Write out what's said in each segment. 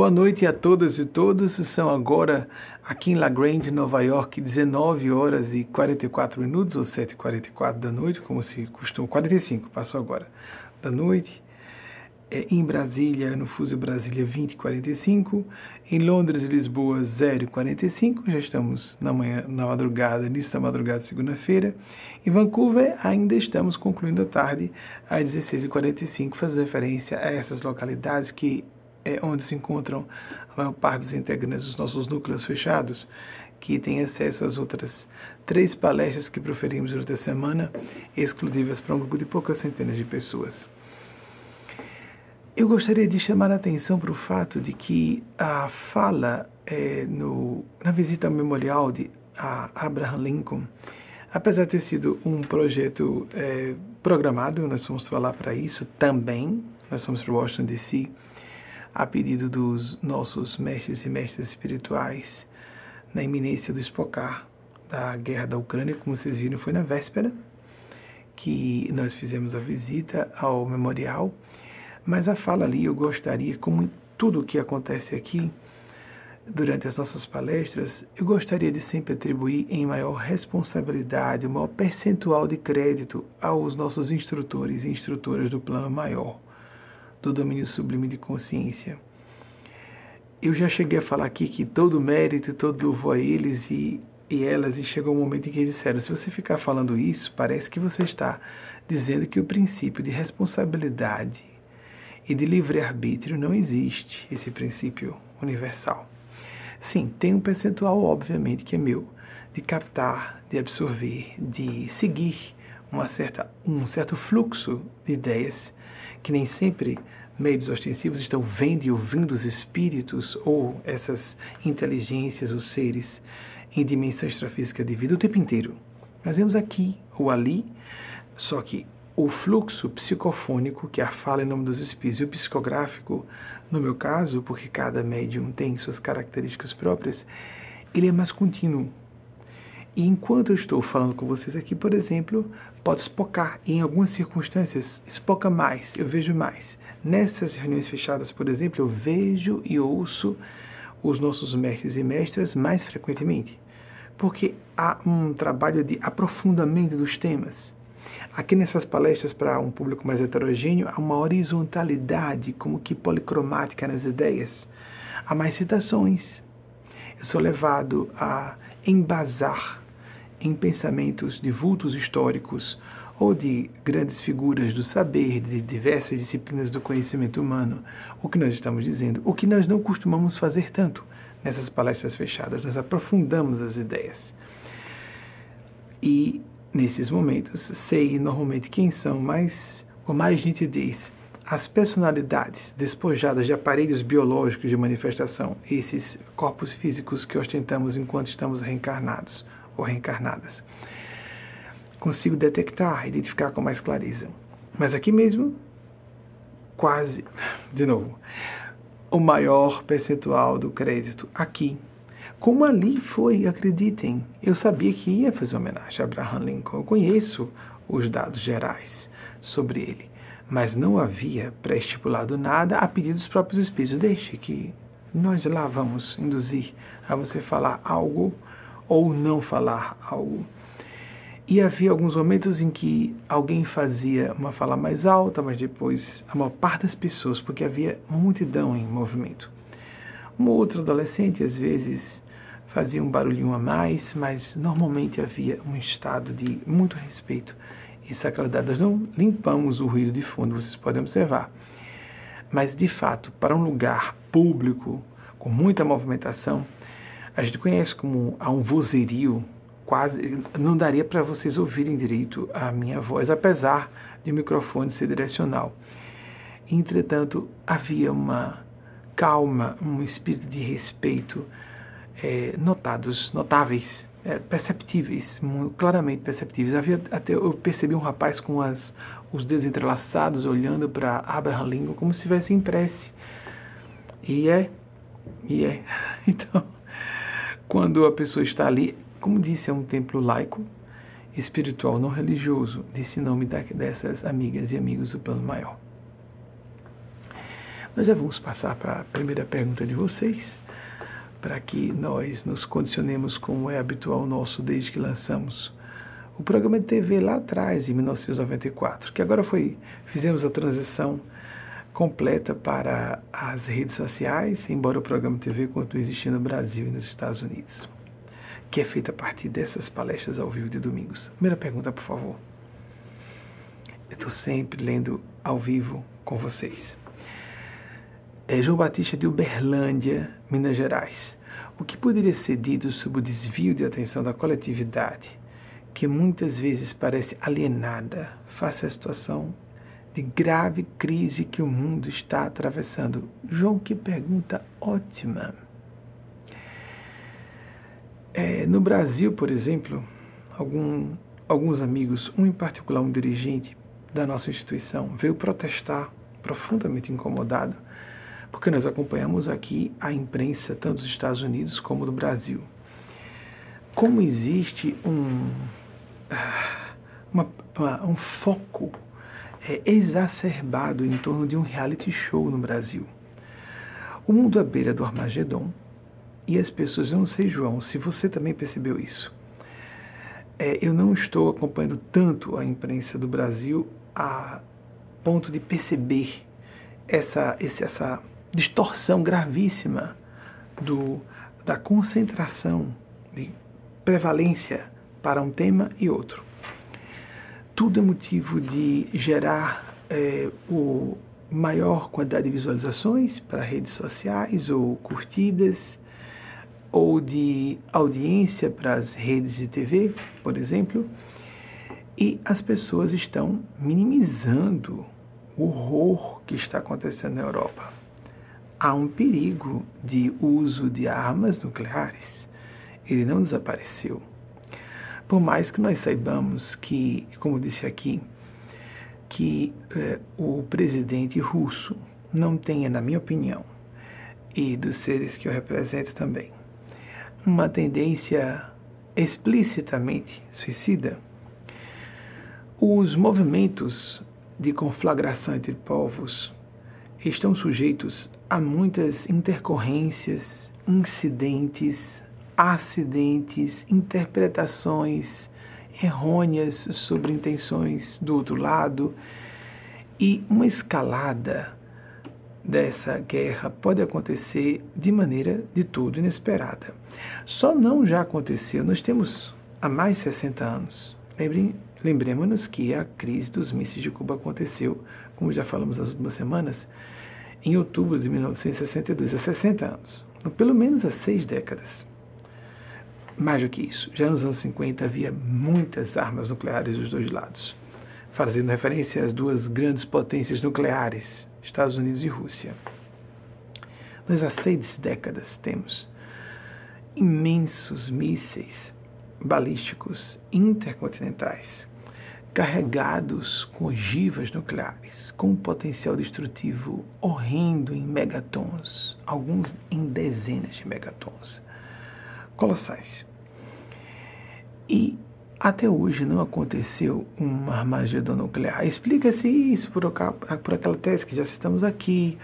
Boa noite a todas e todos. São agora aqui em La Grande, Nova York, 19 horas e 44 minutos, ou 7h44 da noite, como se costuma. 45, passou agora da noite. É, em Brasília, no Fuso Brasília, 20 45. Em Londres e Lisboa, 0 45. Já estamos na manhã, na madrugada, início da madrugada, segunda-feira. Em Vancouver, ainda estamos concluindo a tarde, às 16 45 fazendo referência a essas localidades que é onde se encontram a maior parte dos integrantes dos nossos núcleos fechados, que têm acesso às outras três palestras que proferimos durante a semana, exclusivas para um grupo de poucas centenas de pessoas. Eu gostaria de chamar a atenção para o fato de que a fala é, no, na visita ao memorial de Abraham Lincoln, apesar de ter sido um projeto é, programado, nós vamos falar para isso também, nós vamos para Washington DC, a pedido dos nossos mestres e mestras espirituais, na iminência do espocar da guerra da Ucrânia, como vocês viram, foi na véspera que nós fizemos a visita ao memorial. Mas a fala ali eu gostaria, como tudo o que acontece aqui, durante as nossas palestras, eu gostaria de sempre atribuir em maior responsabilidade, o maior percentual de crédito aos nossos instrutores e instrutoras do plano maior, do domínio sublime de consciência. Eu já cheguei a falar aqui que todo mérito e todo louvor a eles e, e elas, e chegou um momento em que eles disseram: se você ficar falando isso, parece que você está dizendo que o princípio de responsabilidade e de livre-arbítrio não existe esse princípio universal. Sim, tem um percentual, obviamente, que é meu, de captar, de absorver, de seguir uma certa, um certo fluxo de ideias que nem sempre meios ostensivos estão vendo e ouvindo os espíritos ou essas inteligências, os seres em dimensão extrafísica de vida o tempo inteiro. Nós vemos aqui ou ali, só que o fluxo psicofônico, que é a fala em nome dos espíritos, e o psicográfico, no meu caso, porque cada médium tem suas características próprias, ele é mais contínuo. E enquanto eu estou falando com vocês aqui, por exemplo, pode espocar. Em algumas circunstâncias, espoca mais, eu vejo mais. Nessas reuniões fechadas, por exemplo, eu vejo e ouço os nossos mestres e mestras mais frequentemente. Porque há um trabalho de aprofundamento dos temas. Aqui nessas palestras para um público mais heterogêneo, há uma horizontalidade, como que policromática nas ideias. Há mais citações. Eu sou levado a embasar em pensamentos de vultos históricos ou de grandes figuras do saber, de diversas disciplinas do conhecimento humano, o que nós estamos dizendo, o que nós não costumamos fazer tanto nessas palestras fechadas, nós aprofundamos as ideias. E nesses momentos, sei normalmente quem são mais, com mais nitidez as personalidades despojadas de aparelhos biológicos de manifestação, esses corpos físicos que ostentamos enquanto estamos reencarnados ou reencarnadas. Consigo detectar, identificar com mais clareza. Mas aqui mesmo, quase, de novo, o maior percentual do crédito aqui como ali foi, acreditem, eu sabia que ia fazer homenagem a Abraham Lincoln. Eu conheço os dados gerais sobre ele, mas não havia pré-estipulado nada a pedido dos próprios espíritos. Deixe que nós lá vamos induzir a você falar algo ou não falar algo. E havia alguns momentos em que alguém fazia uma fala mais alta, mas depois a maior parte das pessoas, porque havia multidão em movimento. Um outro adolescente, às vezes, fazia um barulhinho a mais, mas normalmente havia um estado de muito respeito e sacralidade. Nós não limpamos o ruído de fundo, vocês podem observar. Mas, de fato, para um lugar público, com muita movimentação, a gente conhece como há um vozerio, quase não daria para vocês ouvirem direito a minha voz, apesar de o microfone ser direcional. Entretanto, havia uma calma, um espírito de respeito, é, notados, notáveis, é, perceptíveis, claramente perceptíveis. Havia até eu percebi um rapaz com as, os dedos entrelaçados olhando para Abraham Lincoln como se estivesse em prece. E é, e é. Então, quando a pessoa está ali, como disse, é um templo laico, espiritual, não religioso, desse nome dessas amigas e amigos do plano maior. Nós já vamos passar para a primeira pergunta de vocês, para que nós nos condicionemos como é habitual nosso desde que lançamos o programa de TV lá atrás, em 1994, que agora foi, fizemos a transição completa para as redes sociais, embora o programa TV continue existindo no Brasil e nos Estados Unidos, que é feita a partir dessas palestras ao vivo de domingos. Primeira pergunta, por favor. Eu estou sempre lendo ao vivo com vocês. É João Batista de Uberlândia, Minas Gerais. O que poderia ser dito sobre o desvio de atenção da coletividade, que muitas vezes parece alienada face à situação de grave crise que o mundo está atravessando? João, que pergunta ótima. É, no Brasil, por exemplo, algum, alguns amigos, um em particular, um dirigente da nossa instituição, veio protestar, profundamente incomodado, porque nós acompanhamos aqui a imprensa, tanto dos Estados Unidos como do Brasil. Como existe um, ah, uma, uma, um foco é, exacerbado em torno de um reality show no Brasil. O mundo à beira do Armagedon e as pessoas, eu não sei, João, se você também percebeu isso. É, eu não estou acompanhando tanto a imprensa do Brasil a ponto de perceber essa, esse, essa distorção gravíssima do, da concentração de prevalência para um tema e outro tudo é motivo de gerar é, o maior quantidade de visualizações para redes sociais ou curtidas, ou de audiência para as redes de TV, por exemplo, e as pessoas estão minimizando o horror que está acontecendo na Europa. Há um perigo de uso de armas nucleares. Ele não desapareceu. Por mais que nós saibamos que, como disse aqui, que é, o presidente russo não tenha, na minha opinião, e dos seres que eu represento também, uma tendência explicitamente suicida, os movimentos de conflagração entre povos estão sujeitos a muitas intercorrências, incidentes, acidentes, interpretações errôneas sobre intenções do outro lado e uma escalada dessa guerra pode acontecer de maneira de todo inesperada. Só não já aconteceu, nós temos há mais de 60 anos. Lembrem, lembremos-nos que a crise dos mísseis de Cuba aconteceu, como já falamos nas últimas semanas, em outubro de 1962, há 60 anos, pelo menos há seis décadas. Mais do que isso, já nos anos 50 havia muitas armas nucleares dos dois lados, fazendo referência às duas grandes potências nucleares, Estados Unidos e Rússia. Nós há seis décadas temos imensos mísseis balísticos intercontinentais carregados com ogivas nucleares, com um potencial destrutivo horrendo em megatons, alguns em dezenas de megatons. Colossais. E até hoje não aconteceu um Armagedon nuclear. Explica-se isso por, por aquela tese que já citamos aqui,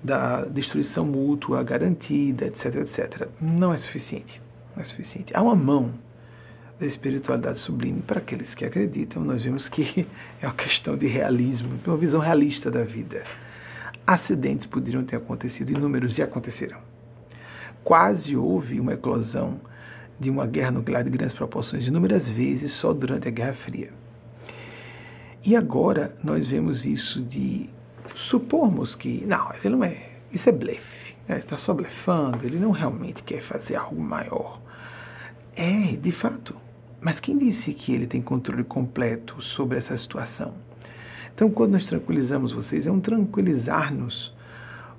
da destruição mútua garantida, etc, etc. Não é suficiente. Não é suficiente. Há uma mão da espiritualidade sublime para aqueles que acreditam. Nós vemos que é uma questão de realismo, uma visão realista da vida. Acidentes poderiam ter acontecido, inúmeros e aconteceram. Quase houve uma eclosão de uma guerra nuclear de grandes proporções inúmeras vezes só durante a Guerra Fria. E agora nós vemos isso de supormos que, não, ele não é, isso é blefe, né? ele está só blefando, ele não realmente quer fazer algo maior. É, de fato. Mas quem disse que ele tem controle completo sobre essa situação? Então, quando nós tranquilizamos vocês, é um tranquilizar-nos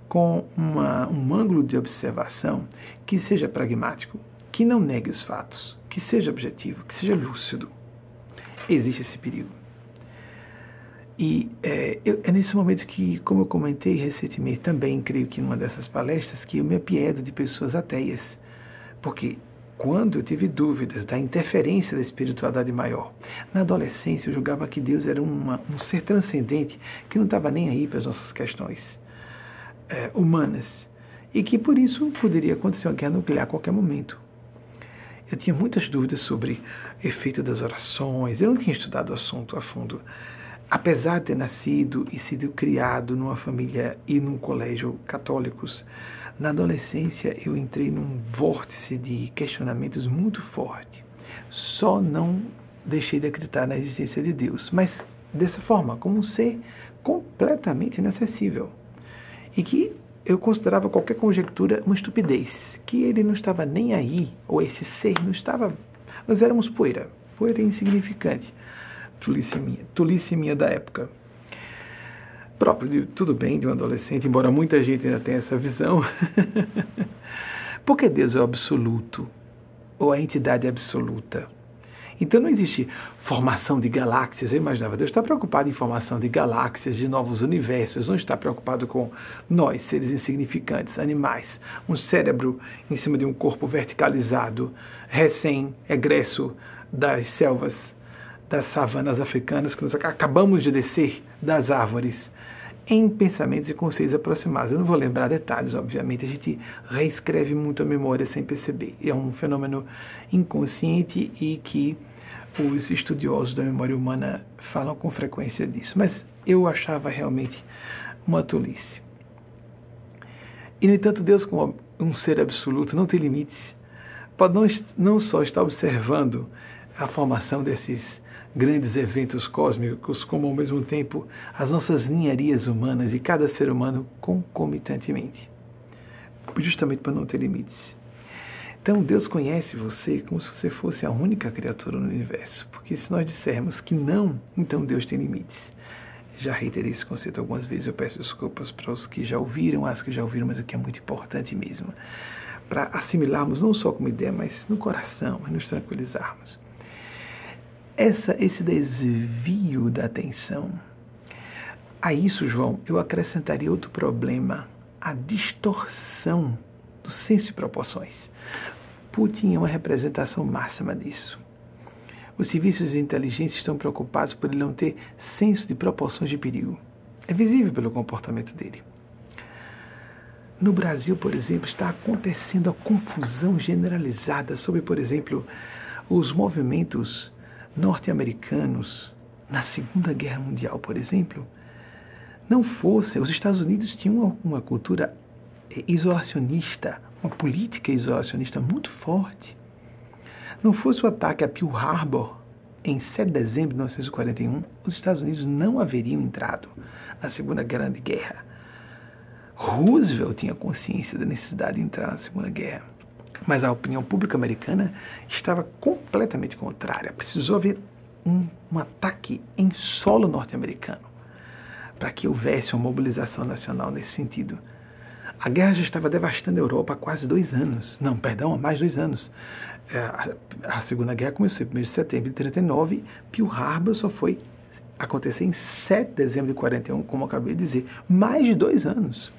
com uma, um ângulo de observação que seja pragmático, que não negue os fatos, que seja objetivo, que seja lúcido. Existe esse perigo. E é, eu, é, nesse momento que, como eu comentei recentemente, também creio que numa dessas palestras, que eu me apiedo de pessoas ateias. Porque quando eu tive dúvidas da interferência da espiritualidade maior, na adolescência eu julgava que Deus era uma, um ser transcendente que não estava nem aí para as nossas questões. É, humanas e que por isso poderia acontecer uma guerra nuclear a qualquer momento. Eu tinha muitas dúvidas sobre efeito das orações, eu não tinha estudado o assunto a fundo. Apesar de ter nascido e sido criado numa família e num colégio católicos, na adolescência eu entrei num vórtice de questionamentos muito forte. Só não deixei de acreditar na existência de Deus, mas dessa forma, como um ser completamente inacessível. E que eu considerava qualquer conjectura uma estupidez, que ele não estava nem aí, ou esse ser não estava. Nós éramos poeira, poeira insignificante. Tolice minha, tolice minha da época. Próprio de tudo bem de um adolescente, embora muita gente ainda tenha essa visão. Porque Deus é o absoluto, ou a entidade absoluta. Então não existe formação de galáxias. Eu imaginava, Deus está preocupado em formação de galáxias, de novos universos, não está preocupado com nós, seres insignificantes, animais. Um cérebro em cima de um corpo verticalizado, recém-egresso das selvas, das savanas africanas, que nós acabamos de descer das árvores em pensamentos e conceitos aproximados. Eu não vou lembrar detalhes, obviamente, a gente reescreve muito a memória sem perceber. É um fenômeno inconsciente e que os estudiosos da memória humana falam com frequência disso. Mas eu achava realmente uma tolice. E, no entanto, Deus, como um ser absoluto, não tem limites, pode não, não só estar observando a formação desses grandes eventos cósmicos, como ao mesmo tempo as nossas ninharias humanas e cada ser humano concomitantemente, justamente para não ter limites. Então Deus conhece você como se você fosse a única criatura no universo, porque se nós dissermos que não, então Deus tem limites. Já reiterei esse conceito algumas vezes, eu peço desculpas para os que já ouviram, as que já ouviram, mas aqui é muito importante mesmo, para assimilarmos não só como ideia, mas no coração e nos tranquilizarmos essa, esse desvio da atenção. A isso, João, eu acrescentaria outro problema: a distorção do senso de proporções. Putin é uma representação máxima disso. Os serviços de inteligência estão preocupados por ele não ter senso de proporções de perigo. É visível pelo comportamento dele. No Brasil, por exemplo, está acontecendo a confusão generalizada sobre, por exemplo, os movimentos norte-americanos na Segunda Guerra Mundial, por exemplo, não fossem, os Estados Unidos tinham uma, cultura isolacionista, uma política isolacionista muito forte. Não fosse o ataque a Pearl Harbor em 7 de dezembro de 1941, os Estados Unidos não haveriam entrado na Segunda Grande Guerra. Roosevelt tinha consciência da necessidade de entrar na Segunda Guerra. Mas a opinião pública americana estava completamente contrária. Precisou haver um, um ataque em solo norte-americano para que houvesse uma mobilização nacional nesse sentido. A guerra já estava devastando a Europa há quase dois anos. Não, perdão, há mais dois anos. É, a, Segunda Guerra começou em 1 de setembro de 39, Pearl Harbor só foi acontecer em 7 de dezembro de 41, como eu acabei de dizer. Mais de dois anos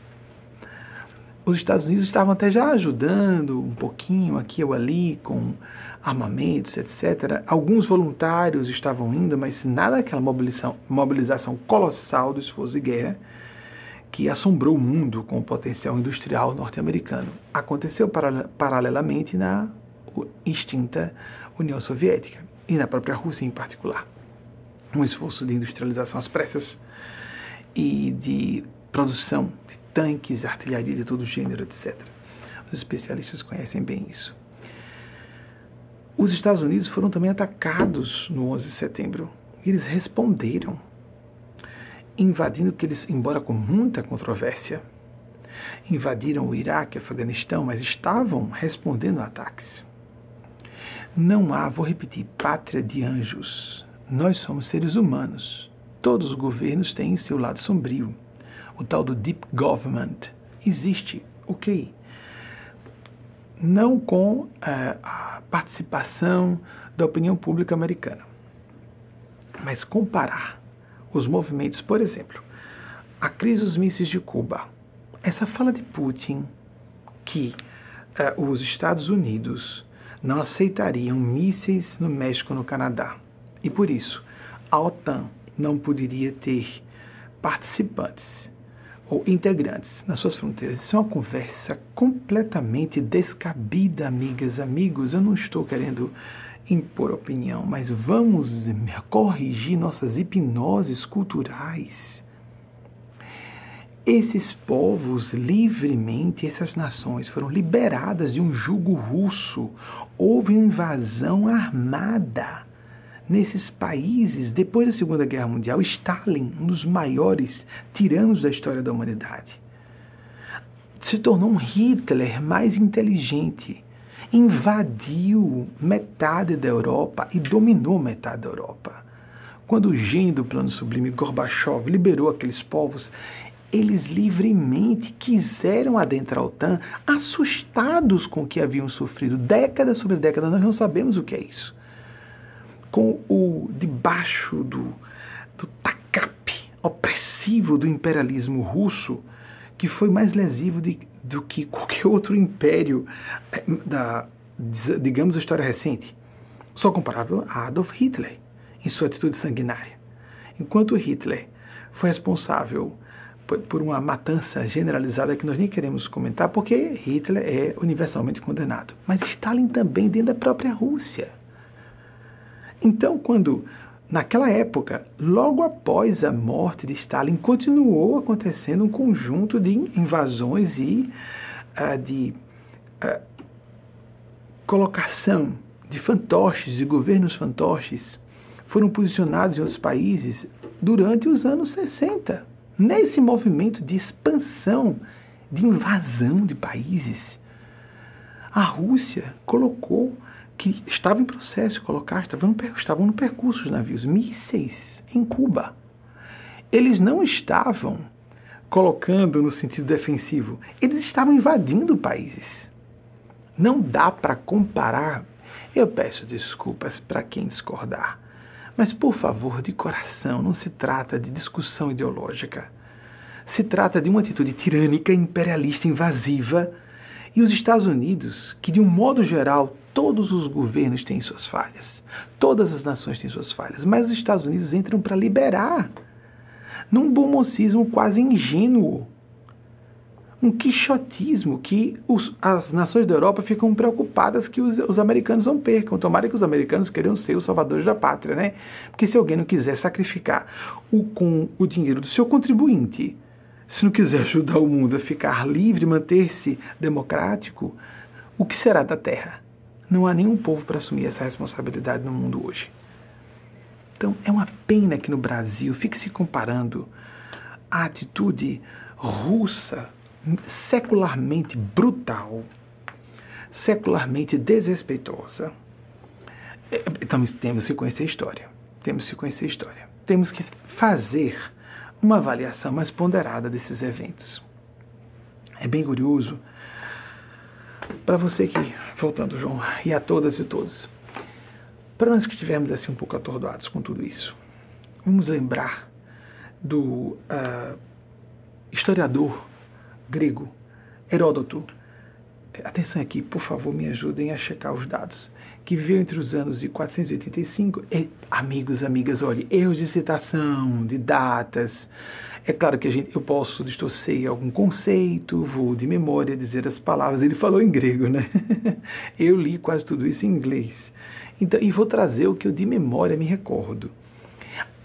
os Estados Unidos estavam até já ajudando um pouquinho aqui ou ali com armamentos, etc. Alguns voluntários estavam indo, mas nada daquela mobilização, mobilização colossal do esforço de guerra que assombrou o mundo com o potencial industrial norte-americano. Aconteceu paralelamente na extinta União Soviética e na própria Rússia em particular. Um esforço de industrialização às pressas e de produção de tanques, artilharia de todo gênero, etc. Os especialistas conhecem bem isso. Os Estados Unidos foram também atacados no 11 de setembro. Eles responderam, invadindo que eles, embora com muita controvérsia, invadiram o Iraque, Afeganistão, mas estavam respondendo a ataques. Não há, vou repetir, pátria de anjos. Nós somos seres humanos. Todos os governos têm seu lado sombrio o tal do deep government, existe, ok. Não com é, a participação da opinião pública americana. Mas comparar os movimentos, por exemplo, a crise dos mísseis de Cuba, essa fala de Putin que é, os Estados Unidos não aceitariam mísseis no México no Canadá. E por isso, a OTAN não poderia ter participantes ou integrantes nas suas fronteiras. Isso é uma conversa completamente descabida, amigas, amigos. Eu não estou querendo impor opinião, mas vamos corrigir nossas hipnoses culturais. Esses povos livremente, essas nações foram liberadas de um jugo russo. Houve uma invasão armada nesses países, depois da Segunda Guerra Mundial, Stalin, um dos maiores tiranos da história da humanidade, se tornou um Hitler mais inteligente, invadiu metade da Europa e dominou metade da Europa. Quando o gênio do plano sublime Gorbachev liberou aqueles povos, eles livremente quiseram adentrar a OTAN, assustados com o que haviam sofrido década sobre década. Nós não sabemos o que é isso com o debaixo do, do tacape opressivo do imperialismo russo, que foi mais lesivo de, do que qualquer outro império eh, da, digamos, da história recente. Só comparável a Adolf Hitler em sua atitude sanguinária. Enquanto Hitler foi responsável por uma matança generalizada que nós nem queremos comentar, porque Hitler é universalmente condenado. Mas Stalin também dentro da própria Rússia. Então, quando naquela época, logo após a morte de Stalin, continuou acontecendo um conjunto de invasões e uh, de uh, colocação de fantoches, de governos fantoches, foram posicionados em outros países durante os anos 60, nesse movimento de expansão, de invasão de países. A Rússia colocou que estava em processo de colocar, estavam no, estavam no percurso os navios, mísseis em Cuba. Eles não estavam colocando no sentido defensivo, eles estavam invadindo países. Não dá para comparar. Eu peço desculpas para quem discordar, mas por favor, de coração, não se trata de discussão ideológica. Se trata de uma atitude tirânica, imperialista, invasiva. E os Estados Unidos, que de um modo geral Todos os governos têm suas falhas. Todas as nações têm suas falhas. Mas os Estados Unidos entram para liberar. Num bomocismo quase ingênuo. Um quixotismo que os, as nações da Europa ficam preocupadas que os, os americanos não percam. Tomara que os americanos queiram ser os salvadores da pátria, né? Porque se alguém não quiser sacrificar o, com o dinheiro do seu contribuinte, se não quiser ajudar o mundo a ficar livre, manter-se democrático, o que será da Terra? Não há nenhum povo para assumir essa responsabilidade no mundo hoje. Então, é uma pena que no Brasil fique se comparando a atitude russa, secularmente brutal, secularmente desrespeitosa. Então, temos que conhecer a história. Temos que conhecer a história. Temos que fazer uma avaliação mais ponderada desses eventos. É bem curioso para você que, voltando, João, e a todas e todos, para nós que estivermos assim um pouco atordoados com tudo isso, vamos lembrar do uh, historiador grego Heródoto. Atenção aqui, por favor, me ajudem a checar os dados. Que viveu entre os anos de 485. E, amigos, amigas, olhe, erros de citação, de datas, é claro que a gente, eu posso distorcer algum conceito, vou de memória dizer as palavras. Ele falou em grego, né? Eu li quase tudo isso em inglês. Então, e vou trazer o que eu de memória me recordo.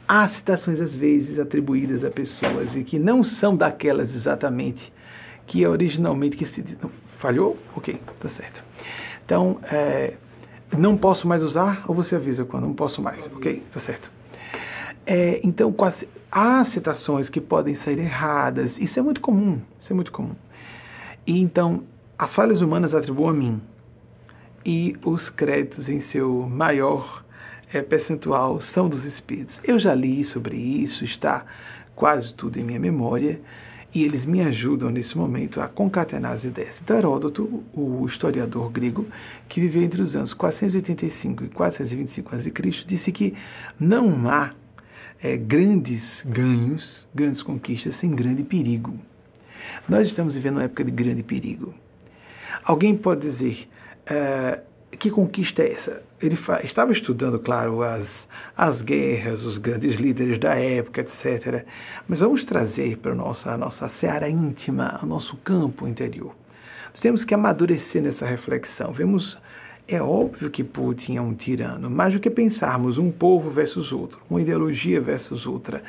Há citações às vezes atribuídas a pessoas e que não são daquelas exatamente que é originalmente que se falhou, ok, tá certo. Então, é, não posso mais usar ou você avisa quando não posso mais, ok, tá certo. É, então, quase, há citações que podem sair erradas. Isso é muito comum. Isso é muito comum. E então, as falhas humanas atribuam a mim. E os créditos em seu maior é, percentual são dos espíritos. Eu já li sobre isso, está quase tudo em minha memória. E eles me ajudam nesse momento a concatenar as ideias. Então, Heródoto, o historiador grego, que viveu entre os anos 485 e 425 a.C., disse que não há é, grandes ganhos, grandes conquistas sem grande perigo. Nós estamos vivendo uma época de grande perigo. Alguém pode dizer, é, que conquista é essa? Ele estava estudando, claro, as, as guerras, os grandes líderes da época, etc. Mas vamos trazer para a nossa, a nossa seara íntima, o nosso campo interior. Nós temos que amadurecer nessa reflexão. Vemos, é óbvio que Putin é um tirano, mais do que pensarmos um povo versus outro, uma ideologia versus outra.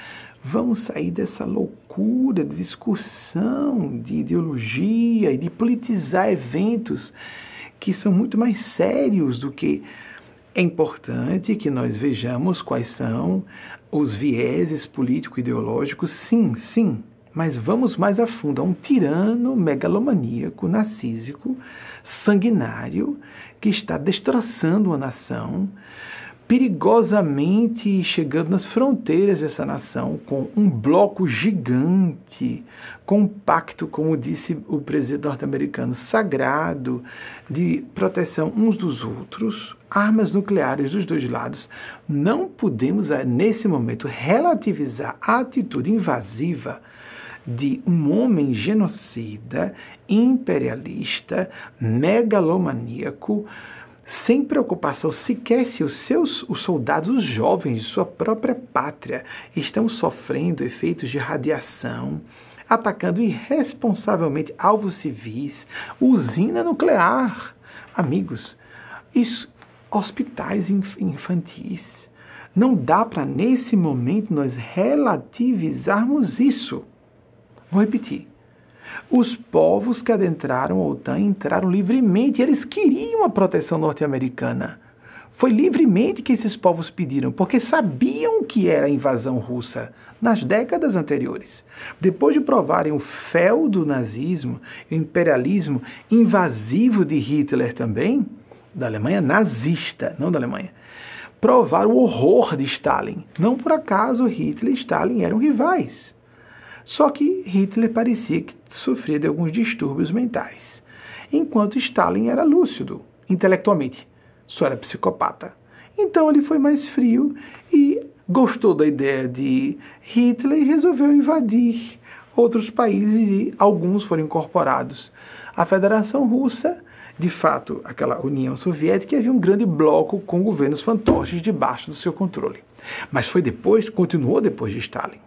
Vamos sair dessa loucura de discussão, de ideologia e de politizar eventos que são muito mais sérios do que é importante que nós vejamos quais são os vieses político-ideológicos, sim, sim, mas vamos mais a fundo. É um tirano megalomaníaco, narcísico, sanguinário, que está destroçando uma nação, perigosamente chegando nas fronteiras dessa nação com um bloco gigante, compacto, como disse o presidente norte-americano, sagrado, de proteção uns dos outros, armas nucleares dos dois lados. Não podemos, eh, nesse momento, relativizar a atitude invasiva de um homem genocida, imperialista, megalomaníaco, sem preocupação sequer se os seus os soldados, os jovens de sua própria pátria, estão sofrendo efeitos de radiação, atacando irresponsavelmente alvos civis, usina nuclear. Amigos, isso, hospitais infantis. Não dá para, nesse momento, nós relativizarmos isso. Vou repetir. Os povos que adentraram a OTAN entraram livremente, eles queriam a proteção norte-americana. Foi livremente que esses povos pediram, porque sabiam que era a invasão russa nas décadas anteriores. Depois de provarem o fel do nazismo, o imperialismo invasivo de Hitler também, da Alemanha nazista, não da Alemanha, provaram o horror de Stalin. Não por acaso Hitler e Stalin eram rivais. Só que Hitler parecia que sofria de alguns distúrbios mentais, enquanto Stalin era lúcido intelectualmente, só era psicopata. Então ele foi mais frio e gostou da ideia de Hitler e resolveu invadir outros países e alguns foram incorporados à Federação Russa. De fato, aquela União Soviética havia um grande bloco com governos fantoches debaixo do seu controle. Mas foi depois, continuou depois de Stalin.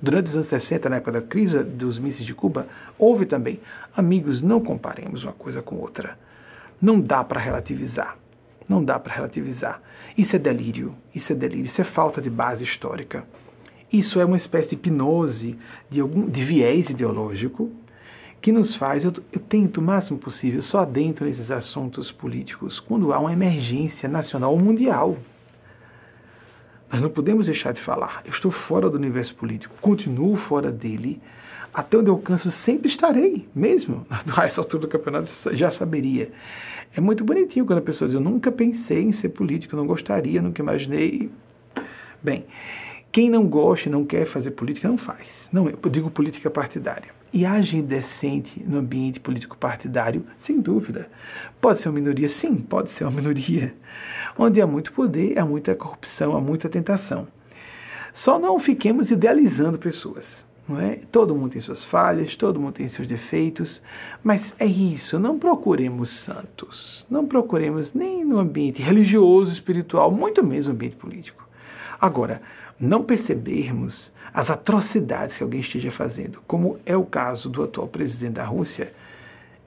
Durante os anos 60, na época da crise dos mísseis de Cuba, houve também. Amigos, não comparemos uma coisa com outra. Não dá para relativizar. Não dá para relativizar. Isso é delírio. Isso é delírio. Isso é falta de base histórica. Isso é uma espécie de hipnose, de, algum, de viés ideológico, que nos faz. Eu, eu tento o máximo possível, só dentro desses assuntos políticos, quando há uma emergência nacional ou mundial. Nós não podemos deixar de falar. Eu estou fora do universo político, continuo fora dele. Até onde eu alcanço, sempre estarei, mesmo. A essa altura do campeonato, já saberia. É muito bonitinho quando a pessoa diz: Eu nunca pensei em ser político, não gostaria, nunca imaginei. Bem, quem não gosta e não quer fazer política, não faz. Não, eu digo política partidária. E age decente no ambiente político partidário, sem dúvida. Pode ser uma minoria? Sim, pode ser uma minoria. Onde há muito poder, há muita corrupção, há muita tentação. Só não fiquemos idealizando pessoas. É? Todo mundo tem suas falhas, todo mundo tem seus defeitos, mas é isso, não procuremos santos, não procuremos nem no ambiente religioso, espiritual, muito menos no ambiente político. Agora, não percebermos as atrocidades que alguém esteja fazendo, como é o caso do atual presidente da Rússia,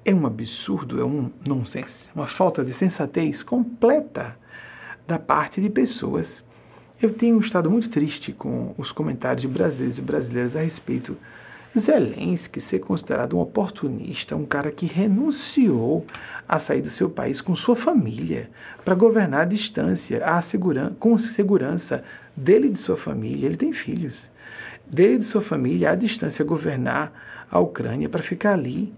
é um absurdo, é um nonsense, uma falta de sensatez completa da parte de pessoas. Eu tenho estado muito triste com os comentários de brasileiros e brasileiras a respeito Zelensky ser considerado um oportunista, um cara que renunciou a sair do seu país com sua família para governar à distância, à segurança, com segurança dele e de sua família. Ele tem filhos. Dele e de sua família, à distância, governar a Ucrânia para ficar ali.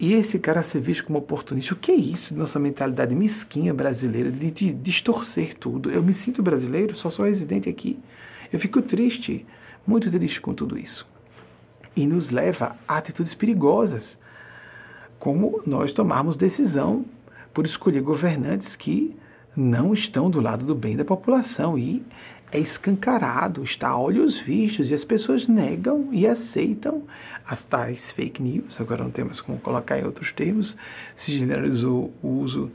E esse cara ser visto como oportunista, o que é isso? Nossa mentalidade mesquinha brasileira de, de distorcer tudo. Eu me sinto brasileiro, só sou residente aqui. Eu fico triste, muito triste com tudo isso e nos leva a atitudes perigosas, como nós tomarmos decisão por escolher governantes que não estão do lado do bem da população. E é escancarado, está a olhos vistos, e as pessoas negam e aceitam as tais fake news. Agora não temos como colocar em outros termos, se generalizou o uso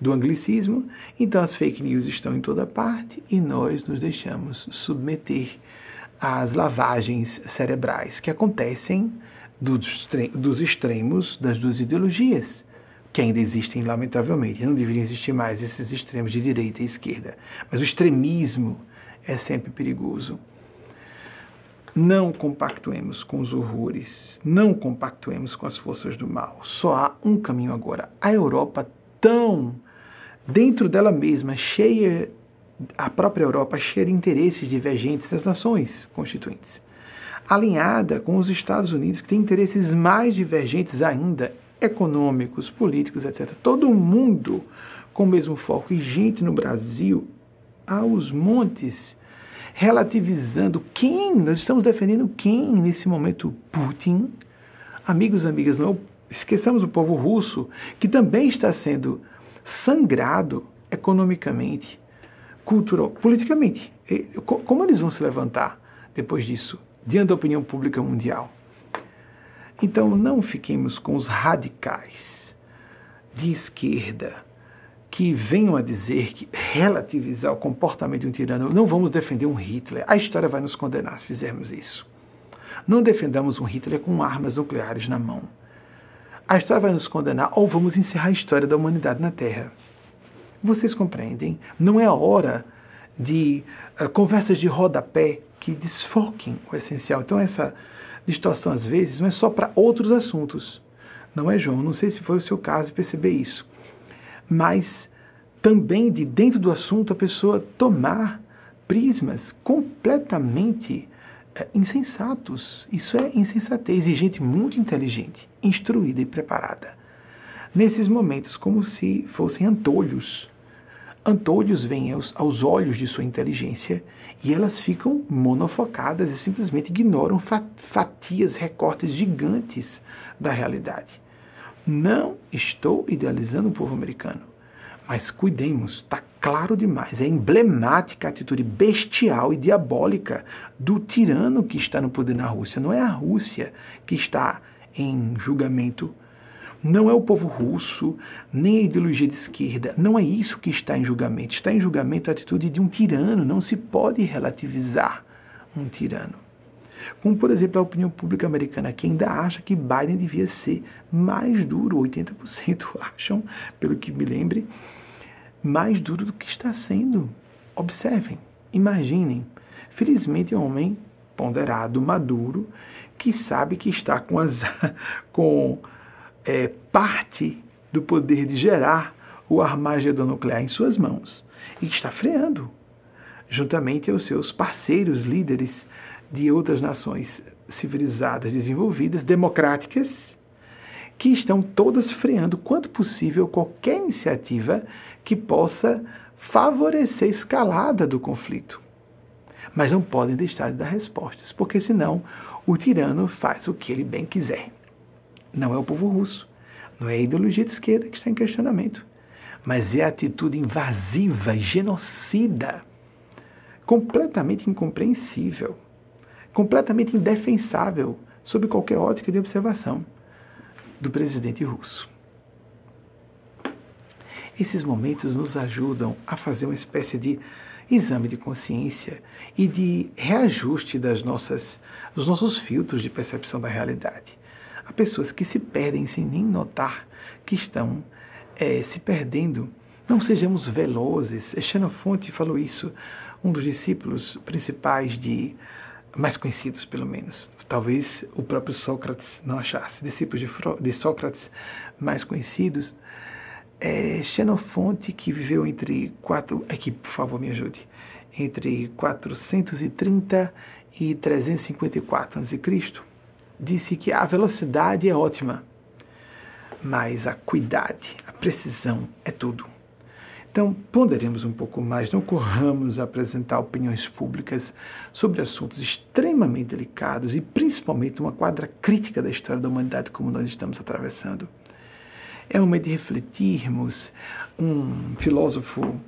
do anglicismo. Então as fake news estão em toda parte e nós nos deixamos submeter às lavagens cerebrais que acontecem dos extremos das duas ideologias que ainda existem, lamentavelmente. Não deveriam existir mais esses extremos de direita e esquerda. Mas o extremismo é sempre perigoso. Não compactuemos com os horrores, não compactuemos com as forças do mal. Só há um caminho agora. A Europa, tão dentro dela mesma, cheia, a própria Europa, cheia de interesses divergentes das nações constituintes, alinhada com os Estados Unidos, que tem interesses mais divergentes ainda, econômicos, políticos, etc. Todo mundo com o mesmo foco. E gente no Brasil aos montes, relativizando quem, nós estamos defendendo quem nesse momento? Putin. Amigos, amigas, não esqueçamos o povo russo, que também está sendo sangrado economicamente, cultural, politicamente. Como eles vão se levantar depois disso, diante da opinião pública mundial? Então, não fiquemos com os radicais de esquerda que venham a dizer que relativizar o comportamento de um tirano, não vamos defender um Hitler. A história vai nos condenar se fizermos isso. Não defendamos um Hitler com armas nucleares na mão. A história vai nos condenar ou vamos encerrar a história da humanidade na Terra. Vocês compreendem? Não é a hora de uh, conversas de rodapé que desfoquem o essencial. Então, essa distorção, às vezes, não é só para outros assuntos. Não é, João? Não sei se foi o seu caso perceber isso mas também de dentro do assunto a pessoa tomar prismas completamente é, insensatos. Isso é insensatez e gente muito inteligente, instruída e preparada. Nesses momentos, como se fossem antolhos. Antolhos vêm aos, aos olhos de sua inteligência e elas ficam monofocadas e simplesmente ignoram fatias, recortes gigantes da realidade. Não estou idealizando o povo americano, mas cuidemos, está claro demais, é emblemática a atitude bestial e diabólica do tirano que está no poder na Rússia. Não é a Rússia que está em julgamento, não é o povo russo, nem a ideologia de esquerda, não é isso que está em julgamento. Está em julgamento a atitude de um tirano, não se pode relativizar um tirano. Como, por exemplo, a opinião pública americana, que ainda acha que Biden devia ser mais duro, 80% acham, pelo que me lembre, mais duro do que está sendo. Observem, imaginem. Felizmente é um homem ponderado, maduro, que sabe que está com, as, com é, parte do poder de gerar o armagedon nuclear em suas mãos e está freando, juntamente aos seus parceiros líderes de outras nações civilizadas, desenvolvidas, democráticas, que estão todas freando, quanto possível, qualquer iniciativa que possa favorecer a escalada do conflito. Mas não podem deixar de dar respostas, porque senão o tirano faz o que ele bem quiser. Não é o povo russo, não é a ideologia de esquerda que está em questionamento, mas é a atitude invasiva, genocida, completamente incompreensível completamente indefensável sob qualquer ótica de observação do presidente russo. Esses momentos nos ajudam a fazer uma espécie de exame de consciência e de reajuste das nossas, dos nossos filtros de percepção da realidade. Há pessoas que se perdem sem nem notar que estão é, se perdendo. Não sejamos velozes. Xenofonte falou isso, um dos discípulos principais de mais conhecidos pelo menos. Talvez o próprio Sócrates não achasse. Discípulos de, de Sócrates mais conhecidos. É Xenofonte, que viveu entre quatro. Aqui, por favor, me ajude. Entre 430 e 354 a.C., disse que a velocidade é ótima, mas a cuidade, a precisão é tudo. Então, ponderemos um pouco mais, não corramos a apresentar opiniões públicas sobre assuntos extremamente delicados e principalmente uma quadra crítica da história da humanidade como nós estamos atravessando. É um momento de refletirmos. Um filósofo,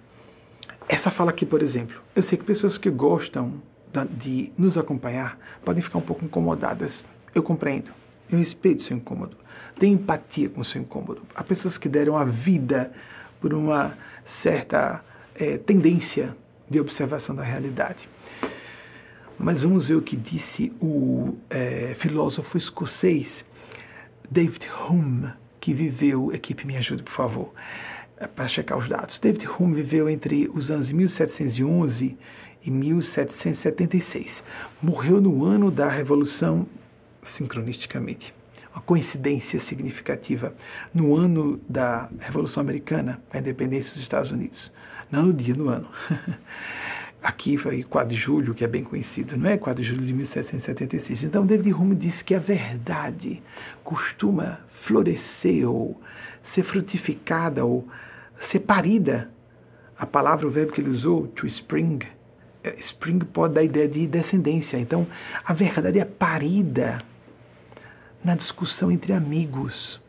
essa fala aqui, por exemplo, eu sei que pessoas que gostam de nos acompanhar podem ficar um pouco incomodadas. Eu compreendo. Eu respeito seu incômodo. Tenho empatia com seu incômodo. Há pessoas que deram a vida por uma certa é, tendência de observação da realidade. Mas vamos ver o que disse o é, filósofo escocês David Hume, que viveu. Equipe, me ajude, por favor, é, para checar os dados. David Hume viveu entre os anos 1711 e 1776. Morreu no ano da Revolução, sincronisticamente uma coincidência significativa no ano da Revolução Americana, a independência dos Estados Unidos. Não no dia, no ano. Aqui foi 4 de julho, que é bem conhecido, não é? 4 de julho de 1776. Então, David Hume disse que a verdade costuma florescer ou ser frutificada ou ser parida. A palavra, o verbo que ele usou, to spring, é, spring pode dar a ideia de descendência. Então, a verdade é parida na discussão entre amigos.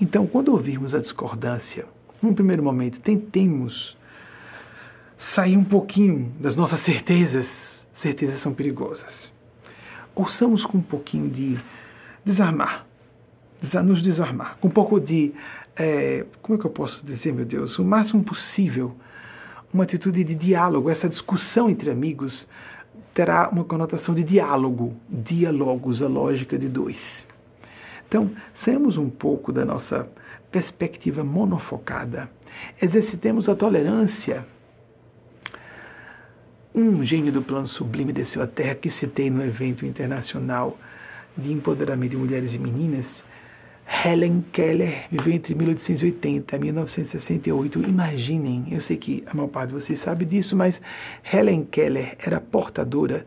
Então, quando ouvirmos a discordância, num primeiro momento, tentemos sair um pouquinho das nossas certezas. Certezas são perigosas. Ouçamos com um pouquinho de desarmar, nos desarmar, com um pouco de, é, como é que eu posso dizer, meu Deus, o máximo possível, uma atitude de diálogo, essa discussão entre amigos terá uma conotação de diálogo, diálogos, a lógica de dois. Então, saímos um pouco da nossa perspectiva monofocada, exercitemos a tolerância. Um gênio do plano sublime desceu à Terra que citei no evento internacional de empoderamento de mulheres e meninas. Helen Keller viveu entre 1880 e 1968. Imaginem, eu sei que a maior parte de vocês sabe disso, mas Helen Keller era portadora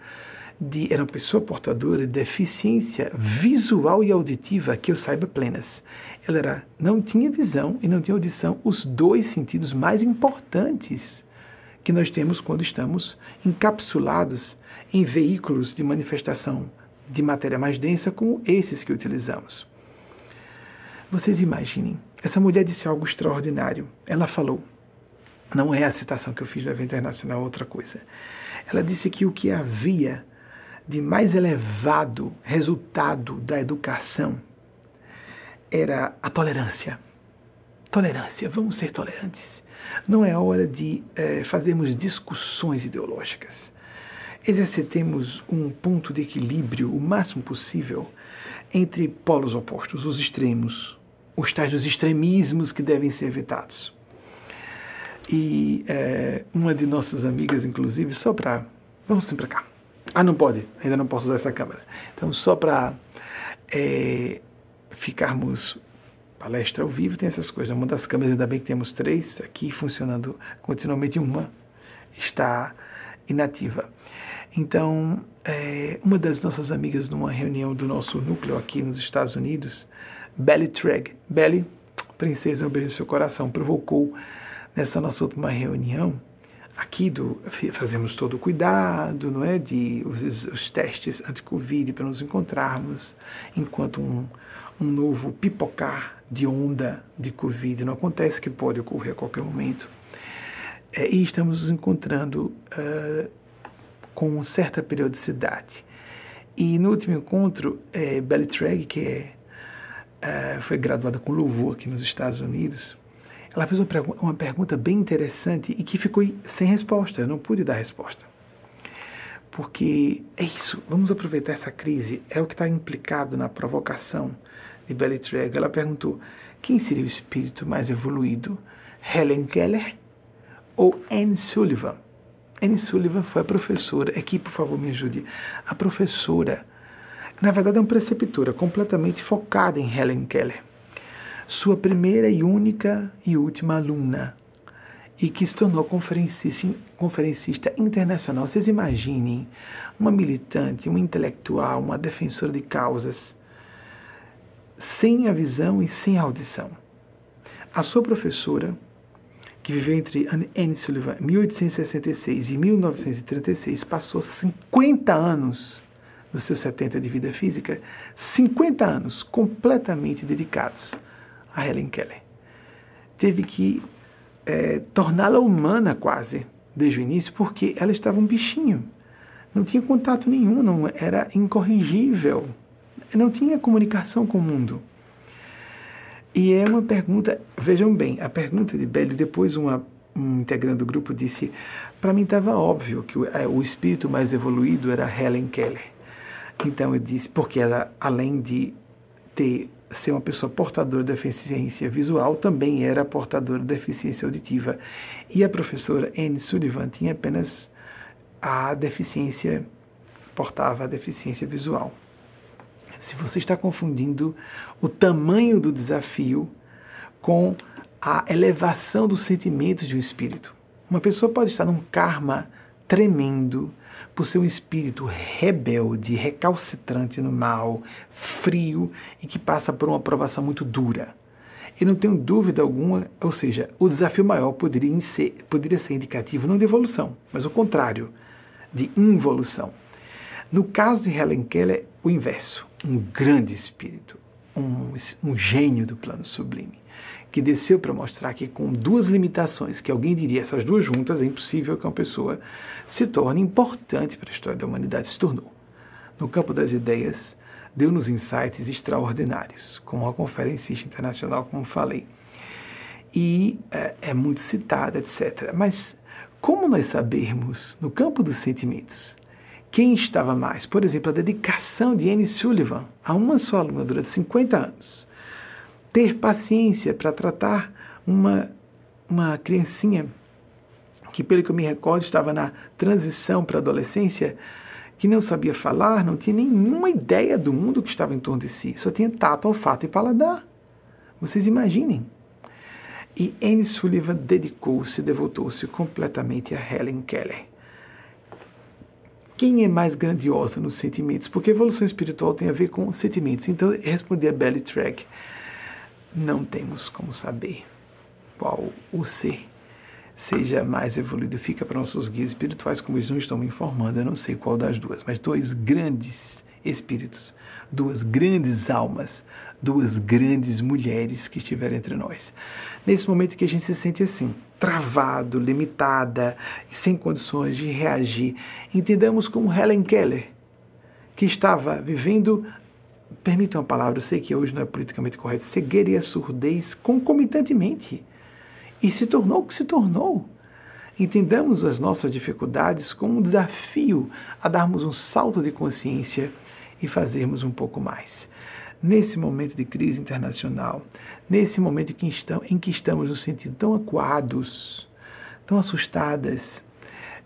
de, era uma pessoa portadora de deficiência visual e auditiva, que eu saiba plenas. Ela era, não tinha visão e não tinha audição, os dois sentidos mais importantes que nós temos quando estamos encapsulados em veículos de manifestação de matéria mais densa como esses que utilizamos. Vocês imaginem, essa mulher disse algo extraordinário. Ela falou, não é a citação que eu fiz no evento internacional, é outra coisa. Ela disse que o que havia de mais elevado resultado da educação era a tolerância. Tolerância, vamos ser tolerantes. Não é hora de é, fazermos discussões ideológicas. Exercitemos um ponto de equilíbrio o máximo possível entre polos opostos, os extremos, os tais dos extremismos que devem ser evitados. E é, uma de nossas amigas, inclusive, só para. Vamos para cá ah, não pode, ainda não posso usar essa câmera. Então, só para é, ficarmos palestra ao vivo, tem essas coisas. Uma das câmeras, ainda bem que temos três aqui funcionando continuamente, uma está inativa. Então, é, uma das nossas amigas, numa reunião do nosso núcleo aqui nos Estados Unidos, Belly Treg, Belly, princesa, um beijo no seu coração, provocou nessa nossa última reunião aqui do, fazemos todo o cuidado, não é, de os, os testes anti-covid para nos encontrarmos enquanto um, um novo pipocar de onda de covid não acontece, que pode ocorrer a qualquer momento. É, e estamos nos encontrando uh, com certa periodicidade. E no último encontro, é, Belly Treg, que é, uh, foi graduada com louvor aqui nos Estados Unidos, ela fez uma pergunta bem interessante e que ficou sem resposta. Eu não pude dar resposta. Porque é isso, vamos aproveitar essa crise. É o que está implicado na provocação de Belly Treg. Ela perguntou: quem seria o espírito mais evoluído? Helen Keller ou Anne Sullivan? Anne Sullivan foi a professora. Aqui, por favor, me ajude. A professora, na verdade, é uma preceptora completamente focada em Helen Keller sua primeira e única e última aluna, e que se tornou conferencista, conferencista internacional. Vocês imaginem uma militante, uma intelectual, uma defensora de causas, sem a visão e sem a audição. A sua professora, que viveu entre Anne Sullivan 1866 e 1936, passou 50 anos dos seus 70 de vida física, 50 anos completamente dedicados a Helen Keller. Teve que é, torná-la humana quase, desde o início porque ela estava um bichinho. Não tinha contato nenhum, não era incorrigível. Não tinha comunicação com o mundo. E é uma pergunta, vejam bem, a pergunta de Bélio, depois uma, um integrante do grupo disse, para mim estava óbvio que o, é, o, espírito mais evoluído era Helen Keller. Então eu disse, porque ela, além de ter ser uma pessoa portadora de deficiência visual, também era portadora de deficiência auditiva. E a professora Anne Sullivan tinha apenas a deficiência, portava a deficiência visual. Se você está confundindo o tamanho do desafio com a elevação dos sentimentos de um espírito. Uma pessoa pode estar num karma tremendo, por ser um espírito rebelde, recalcitrante no mal, frio e que passa por uma provação muito dura. E não tenho dúvida alguma, ou seja, o desafio maior poderia ser, poderia ser indicativo não de evolução, mas o contrário, de involução. No caso de Helen Keller, o inverso. Um grande espírito, um, um gênio do plano sublime, que desceu para mostrar que com duas limitações, que alguém diria essas duas juntas, é impossível que uma pessoa se torne importante para a história da humanidade, se tornou. No campo das ideias, deu-nos insights extraordinários, como a conferência internacional, como falei. E é, é muito citada, etc. Mas como nós sabermos, no campo dos sentimentos, quem estava mais? Por exemplo, a dedicação de Anne Sullivan a uma só aluna durante 50 anos ter paciência para tratar uma, uma criancinha que, pelo que eu me recordo, estava na transição para a adolescência, que não sabia falar, não tinha nenhuma ideia do mundo que estava em torno de si, só tinha tato, olfato e paladar. Vocês imaginem. E Anne Sullivan dedicou-se, devotou-se completamente a Helen Keller. Quem é mais grandiosa nos sentimentos? Porque evolução espiritual tem a ver com sentimentos. Então, respondi a Belly Track não temos como saber qual o ser seja mais evoluído. Fica para nossos guias espirituais, como eles não estão me informando, eu não sei qual das duas, mas dois grandes espíritos, duas grandes almas, duas grandes mulheres que estiveram entre nós. Nesse momento que a gente se sente assim, travado, limitada sem condições de reagir, entendamos como Helen Keller, que estava vivendo permitam a palavra, eu sei que hoje não é politicamente correto, cegueira e surdez concomitantemente. E se tornou o que se tornou. Entendamos as nossas dificuldades como um desafio a darmos um salto de consciência e fazermos um pouco mais. Nesse momento de crise internacional, nesse momento em que estamos nos sentindo tão acuados, tão assustadas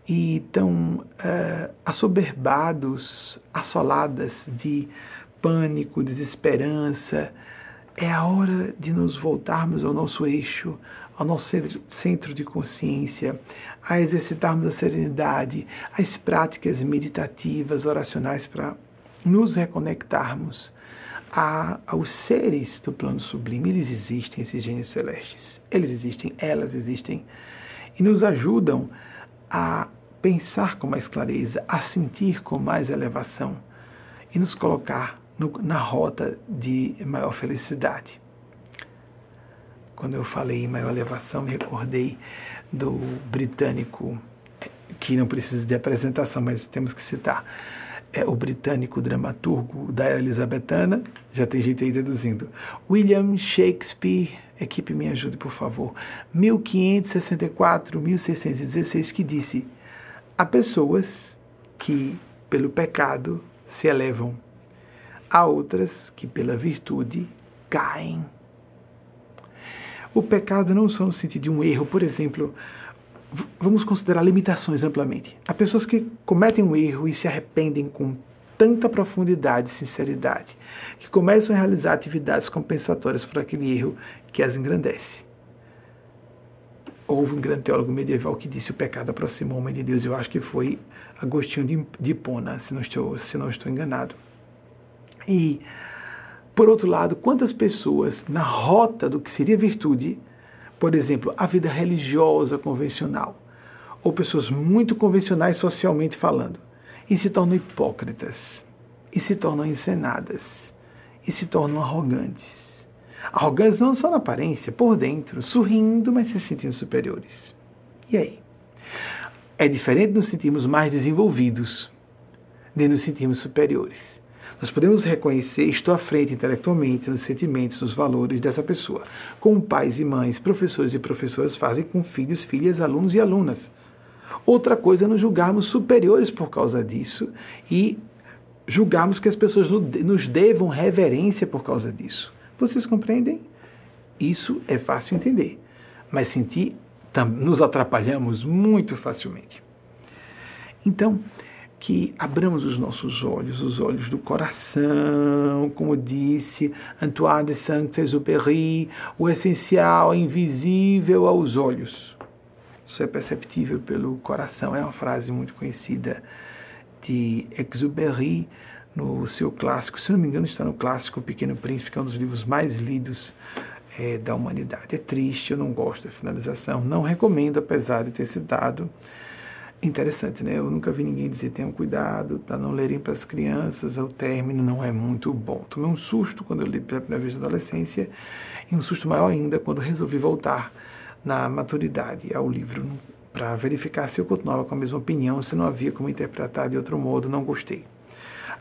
e tão uh, assoberbados, assoladas de pânico, desesperança. É a hora de nos voltarmos ao nosso eixo, ao nosso centro de consciência, a exercitarmos a serenidade, as práticas meditativas, oracionais para nos reconectarmos a, aos seres do plano sublime. Eles existem, esses gênios celestes. Eles existem, elas existem. E nos ajudam a pensar com mais clareza, a sentir com mais elevação e nos colocar no, na rota de maior felicidade. Quando eu falei em maior elevação, me recordei do britânico, que não precisa de apresentação, mas temos que citar. É o britânico dramaturgo da Elizabetana, já tem gente aí deduzindo. William Shakespeare, equipe me ajude por favor, 1564-1616, que disse: Há pessoas que, pelo pecado, se elevam há outras que pela virtude caem. O pecado não só no sentido de um erro, por exemplo, vamos considerar limitações amplamente. Há pessoas que cometem um erro e se arrependem com tanta profundidade e sinceridade, que começam a realizar atividades compensatórias por aquele erro que as engrandece. Houve um grande teólogo medieval que disse o pecado aproxima o homem de Deus. Eu acho que foi Agostinho de Hipona, se não estou, se não estou enganado. E, por outro lado, quantas pessoas na rota do que seria virtude, por exemplo, a vida religiosa convencional, ou pessoas muito convencionais socialmente falando, e se tornam hipócritas, e se tornam encenadas, e se tornam arrogantes. Arrogantes não só na aparência, por dentro, sorrindo, mas se sentindo superiores. E aí? É diferente nos sentirmos mais desenvolvidos, de nos sentirmos superiores. Nós podemos reconhecer, estou à frente intelectualmente nos sentimentos, nos valores dessa pessoa, como pais e mães, professores e professoras fazem com filhos, filhas, alunos e alunas. Outra coisa é nos julgarmos superiores por causa disso e julgarmos que as pessoas nos devam reverência por causa disso. Vocês compreendem? Isso é fácil entender, mas sentir nos atrapalhamos muito facilmente. Então, que abramos os nossos olhos, os olhos do coração, como disse Antoine de Saint-Exupéry, o essencial é invisível aos olhos. Isso é perceptível pelo coração. É uma frase muito conhecida de Exupéry no seu clássico, se não me engano está no clássico O Pequeno Príncipe, que é um dos livros mais lidos é, da humanidade. É triste, eu não gosto da finalização, não recomendo, apesar de ter citado interessante, né? Eu nunca vi ninguém dizer tenham cuidado para não lerem para as crianças, o término não é muito bom. Tomei um susto quando eu li pela primeira vez na adolescência e um susto maior ainda quando resolvi voltar na maturidade ao livro para verificar se eu continuava com a mesma opinião, se não havia como interpretar de outro modo, não gostei.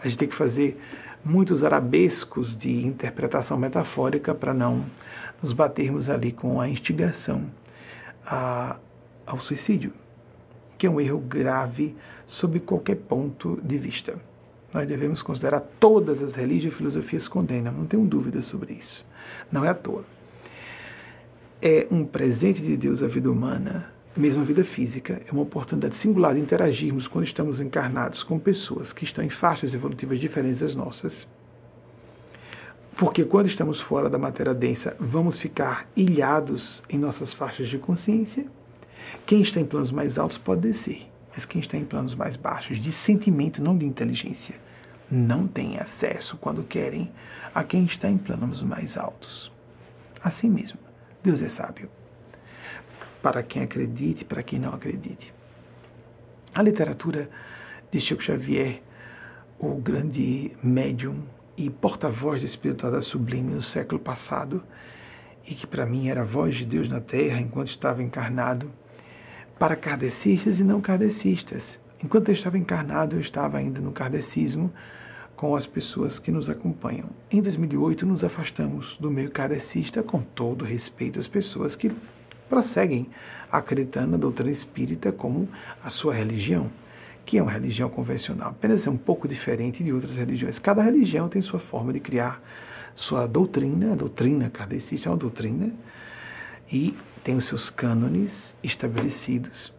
A gente tem que fazer muitos arabescos de interpretação metafórica para não nos batermos ali com a instigação a, ao suicídio que é um erro grave sob qualquer ponto de vista. Nós devemos considerar todas as religiões e filosofias condenam, não tenho dúvida sobre isso. Não é à toa. É um presente de Deus a vida humana, mesmo a vida física, é uma oportunidade singular de interagirmos quando estamos encarnados com pessoas que estão em faixas evolutivas diferentes das nossas. Porque quando estamos fora da matéria densa, vamos ficar ilhados em nossas faixas de consciência quem está em planos mais altos pode descer, mas quem está em planos mais baixos, de sentimento, não de inteligência, não tem acesso, quando querem, a quem está em planos mais altos. Assim mesmo, Deus é sábio. Para quem acredite, para quem não acredite. A literatura de Chico Xavier, o grande médium e porta-voz da espiritualidade sublime no século passado, e que para mim era a voz de Deus na terra enquanto estava encarnado, para kardecistas e não kardecistas. Enquanto eu estava encarnado, eu estava ainda no kardecismo com as pessoas que nos acompanham. Em 2008, nos afastamos do meio kardecista com todo respeito às pessoas que prosseguem acreditando na doutrina espírita como a sua religião, que é uma religião convencional, apenas é um pouco diferente de outras religiões. Cada religião tem sua forma de criar sua doutrina, a doutrina kardecista é uma doutrina, e tem os seus cânones estabelecidos,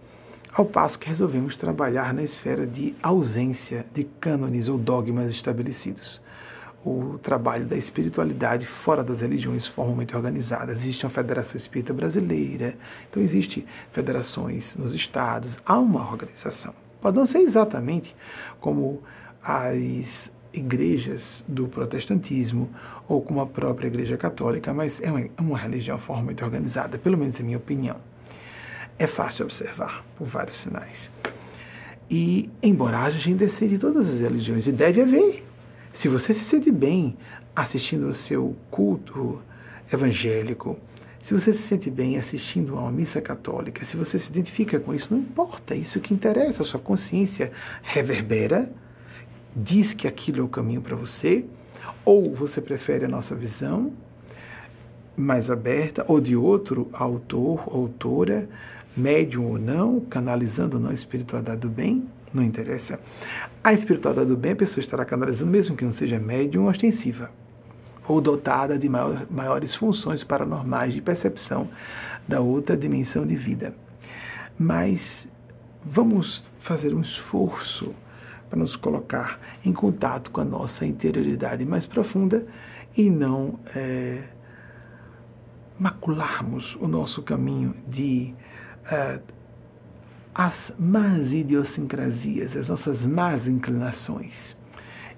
ao passo que resolvemos trabalhar na esfera de ausência de cânones ou dogmas estabelecidos. O trabalho da espiritualidade fora das religiões formalmente organizadas. Existe uma Federação Espírita Brasileira, então existe federações nos estados, há uma organização. Pode não ser exatamente como as igrejas do protestantismo ou como a própria igreja católica, mas é uma, é uma religião formalmente organizada, pelo menos em minha opinião. É fácil observar por vários sinais. E, embora haja gente de todas as religiões, e deve haver, se você se sente bem assistindo ao seu culto evangélico, se você se sente bem assistindo a uma missa católica, se você se identifica com isso, não importa, isso que interessa, a sua consciência reverbera diz que aquilo é o caminho para você, ou você prefere a nossa visão mais aberta, ou de outro autor, autora, médium ou não, canalizando ou não a espiritualidade do bem, não interessa. A espiritualidade do bem a pessoa estará canalizando, mesmo que não seja médium ostensiva, ou dotada de maior, maiores funções paranormais de percepção da outra dimensão de vida. Mas vamos fazer um esforço para nos colocar em contato com a nossa interioridade mais profunda e não é, macularmos o nosso caminho de é, as más idiosincrasias, as nossas más inclinações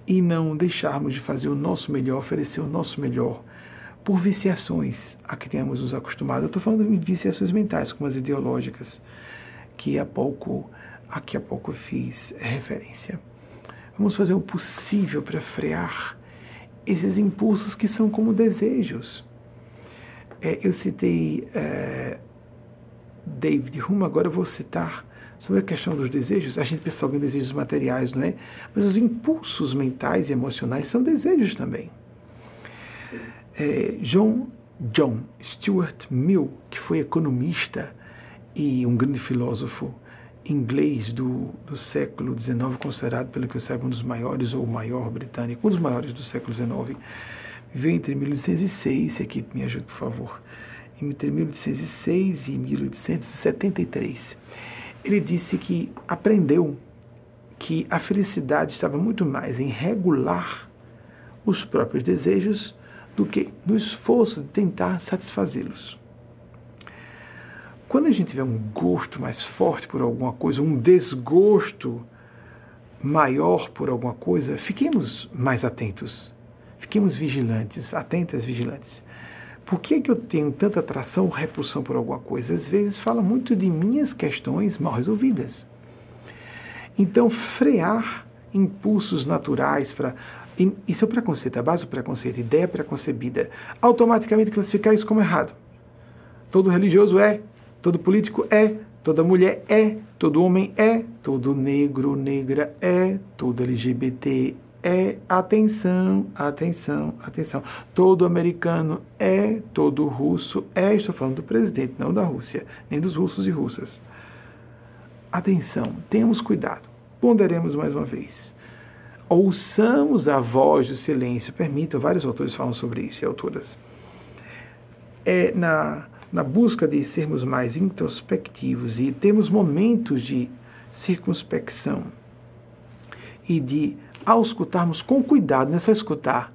e não deixarmos de fazer o nosso melhor, oferecer o nosso melhor por viciações a que temos nos acostumado. Eu estou falando de viciações mentais, como as ideológicas, que há pouco a que há pouco fiz referência. Vamos fazer o possível para frear esses impulsos que são como desejos. É, eu citei é, David Hume, agora eu vou citar sobre a questão dos desejos. A gente pensa logo em desejos materiais, não é? Mas os impulsos mentais e emocionais são desejos também. É, John, John Stuart Mill, que foi economista e um grande filósofo inglês do, do século XIX, considerado, pelo que eu saiba, um dos maiores ou o maior britânico, um dos maiores do século XIX, viveu entre 1806, aqui me ajude, por favor, entre 1806 e 1873. Ele disse que aprendeu que a felicidade estava muito mais em regular os próprios desejos do que no esforço de tentar satisfazê-los. Quando a gente tiver um gosto mais forte por alguma coisa, um desgosto maior por alguma coisa, fiquemos mais atentos, fiquemos vigilantes, atentas, vigilantes. Por que, que eu tenho tanta atração ou repulsão por alguma coisa? Às vezes fala muito de minhas questões mal resolvidas. Então, frear impulsos naturais para. Isso é o preconceito, a base do preconceito, ideia preconcebida. Automaticamente classificar isso como errado. Todo religioso é, todo político é, toda mulher é, todo homem é, todo negro, negra é, todo LGBT é atenção, atenção, atenção. Todo americano é, todo russo é, estou falando do presidente, não da Rússia, nem dos russos e russas. Atenção, temos cuidado. Ponderemos mais uma vez. Ouçamos a voz do silêncio. Permitam, vários autores falam sobre isso e autoras. É na, na busca de sermos mais introspectivos e termos momentos de circunspecção e de ao escutarmos com cuidado, não é só escutar,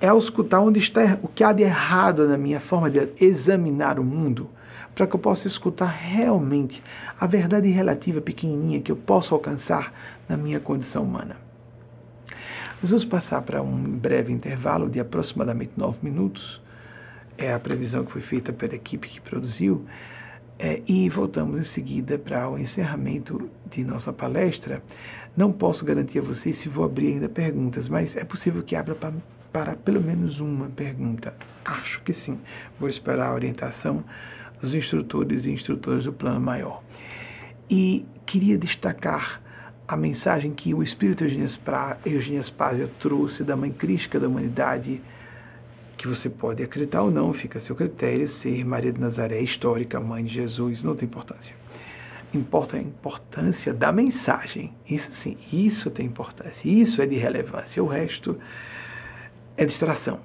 é ao escutar onde está o que há de errado na minha forma de examinar o mundo, para que eu possa escutar realmente a verdade relativa pequenininha que eu posso alcançar na minha condição humana. Nós vamos passar para um breve intervalo de aproximadamente nove minutos. É a previsão que foi feita pela equipe que produziu. É, e voltamos em seguida para o encerramento de nossa palestra. Não posso garantir a vocês se vou abrir ainda perguntas, mas é possível que abra para, para pelo menos uma pergunta. Acho que sim. Vou esperar a orientação dos instrutores e instrutoras do plano maior. E queria destacar a mensagem que o Espírito Eugênia Spazia trouxe da Mãe Crística da Humanidade, que você pode acreditar ou não, fica a seu critério, ser Maria de Nazaré, histórica, Mãe de Jesus, não tem importância importa a importância da mensagem. Isso sim, isso tem importância, isso é de relevância. O resto é distração.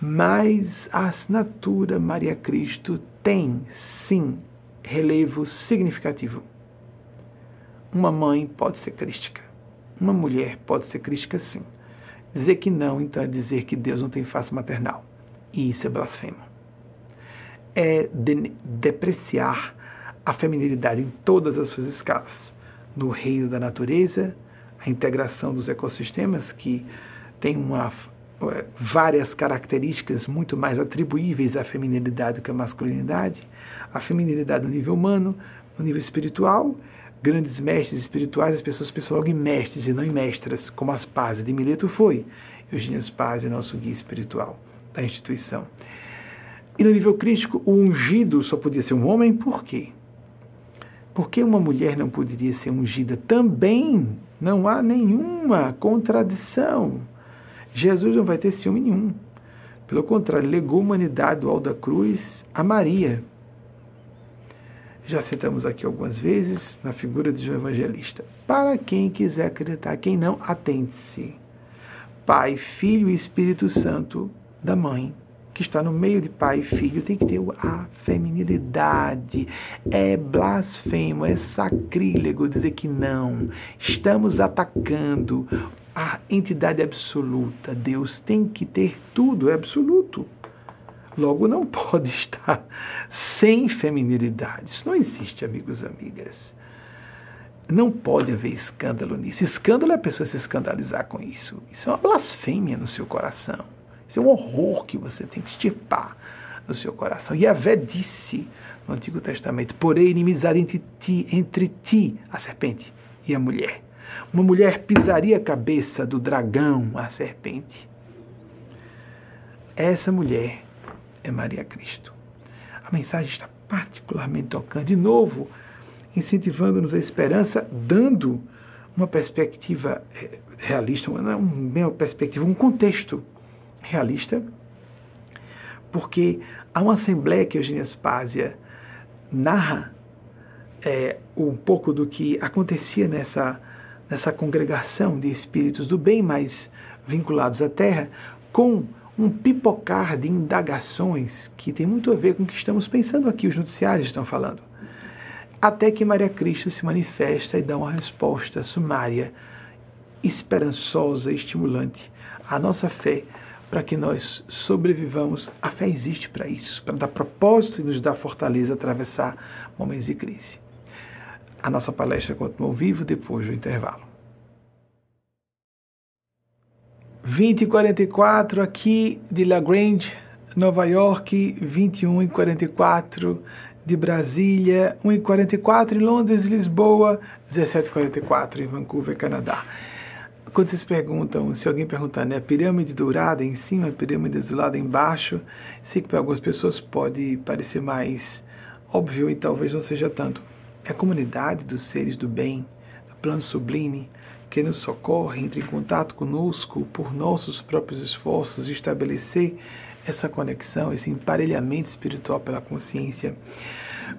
Mas a assinatura Maria Cristo tem, sim, relevo significativo. Uma mãe pode ser crística. Uma mulher pode ser crística, sim. Dizer que não, então, é dizer que Deus não tem face maternal. E isso é blasfemo. É de depreciar a feminilidade em todas as suas escalas. No reino da natureza, a integração dos ecossistemas, que tem uma, é, várias características muito mais atribuíveis à feminilidade do que à masculinidade, a feminilidade no nível humano, no nível espiritual, grandes mestres espirituais, as pessoas pensam logo em mestres e não em mestras, como as Pazes de Mileto foi. Eugênia Spaz é nosso guia espiritual da instituição. E no nível crítico, o ungido só podia ser um homem, por quê? Por que uma mulher não poderia ser ungida? Também não há nenhuma contradição. Jesus não vai ter ciúme nenhum. Pelo contrário, legou a humanidade alto da cruz a Maria. Já citamos aqui algumas vezes na figura de João Evangelista. Para quem quiser acreditar, quem não, atente-se. Pai, Filho e Espírito Santo da Mãe que está no meio de pai e filho tem que ter a feminilidade. É blasfemo, é sacrílego dizer que não. Estamos atacando a entidade absoluta. Deus tem que ter tudo, é absoluto. Logo, não pode estar sem feminilidade. Isso não existe, amigos e amigas. Não pode haver escândalo nisso. Escândalo é a pessoa se escandalizar com isso. Isso é uma blasfêmia no seu coração. Isso é um horror que você tem que extirpar no seu coração. E a Vé disse no Antigo Testamento: Porém, inimizade entre ti, entre ti, a serpente, e a mulher. Uma mulher pisaria a cabeça do dragão, a serpente. Essa mulher é Maria Cristo. A mensagem está particularmente tocante. De novo, incentivando-nos a esperança, dando uma perspectiva eh, realista, uma, uma perspectiva, um contexto realista, porque há uma assembleia que Eugênia Spásia narra é, um pouco do que acontecia nessa, nessa congregação de espíritos do bem mais vinculados à Terra, com um pipocar de indagações que tem muito a ver com o que estamos pensando aqui, os noticiários estão falando. Até que Maria Cristo se manifesta e dá uma resposta sumária, esperançosa estimulante à nossa fé, para que nós sobrevivamos. A fé existe para isso, para dar propósito e nos dar fortaleza a atravessar momentos de crise. A nossa palestra continua ao vivo depois do intervalo. 20 e 44 aqui de La Grange, Nova York, 21 e 44 de Brasília, 1 e 44 em Londres, Lisboa, 17 e 44 em Vancouver, Canadá. Quando vocês perguntam, se alguém perguntar, né, pirâmide dourada em cima, pirâmide azulada embaixo, sei que para algumas pessoas pode parecer mais óbvio e talvez não seja tanto. É a comunidade dos seres do bem, do plano sublime, que nos socorre, entre em contato conosco por nossos próprios esforços e estabelecer essa conexão, esse emparelhamento espiritual pela consciência.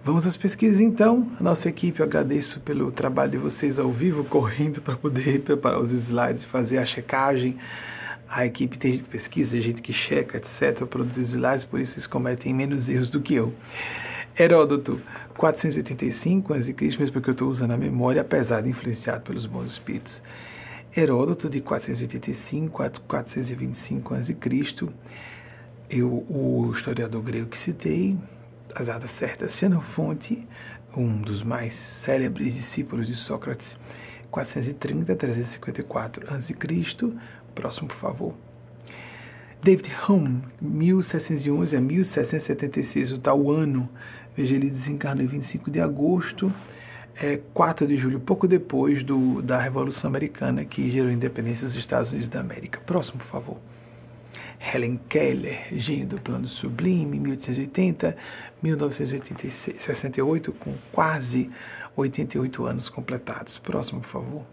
Vamos às pesquisas então. A nossa equipe, eu agradeço pelo trabalho de vocês ao vivo, correndo para poder preparar os slides, fazer a checagem. A equipe tem gente que pesquisa, gente que checa, etc., produzir os slides, por isso eles cometem menos erros do que eu. Heródoto, 485 a.C., mesmo porque eu estou usando a memória, apesar de influenciado pelos bons espíritos. Heródoto, de 485 a 425 a.C., eu, o historiador grego que citei, as datas certas, Xenofonte, um dos mais célebres discípulos de Sócrates, 430 a 354 a.C., próximo, por favor. David Hume, 1711 a 1776, o tal ano Veja, ele desencarnou em 25 de agosto, é, 4 de julho, pouco depois do, da Revolução Americana, que gerou a independência dos Estados Unidos da América. Próximo, por favor. Helen Keller, gênio do plano sublime, 1880, 1968, com quase 88 anos completados. Próximo, por favor.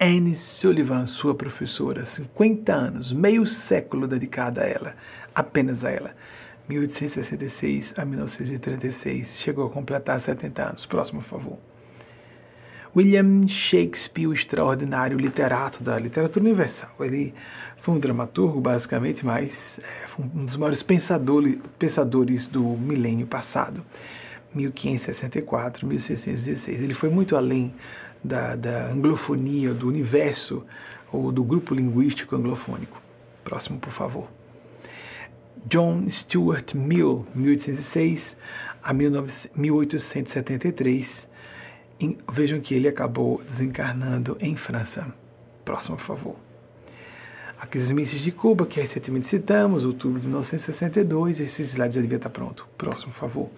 Anne Sullivan, sua professora, 50 anos, meio século dedicada a ela, apenas a ela. 1866 a 1936. Chegou a completar 70 anos. Próximo, por favor. William Shakespeare, o extraordinário literato da literatura universal. Ele foi um dramaturgo, basicamente, mas é, foi um dos maiores pensadores, pensadores do milênio passado. 1564, 1616. Ele foi muito além da, da anglofonia, do universo ou do grupo linguístico anglofônico. Próximo, por favor. John Stuart Mill, 1806 a 1873. Vejam que ele acabou desencarnando em França. Próximo, por favor. Aqueles mísseis de Cuba, que recentemente citamos, outubro de 1962. Esse slide já devia estar pronto. Próximo, por favor.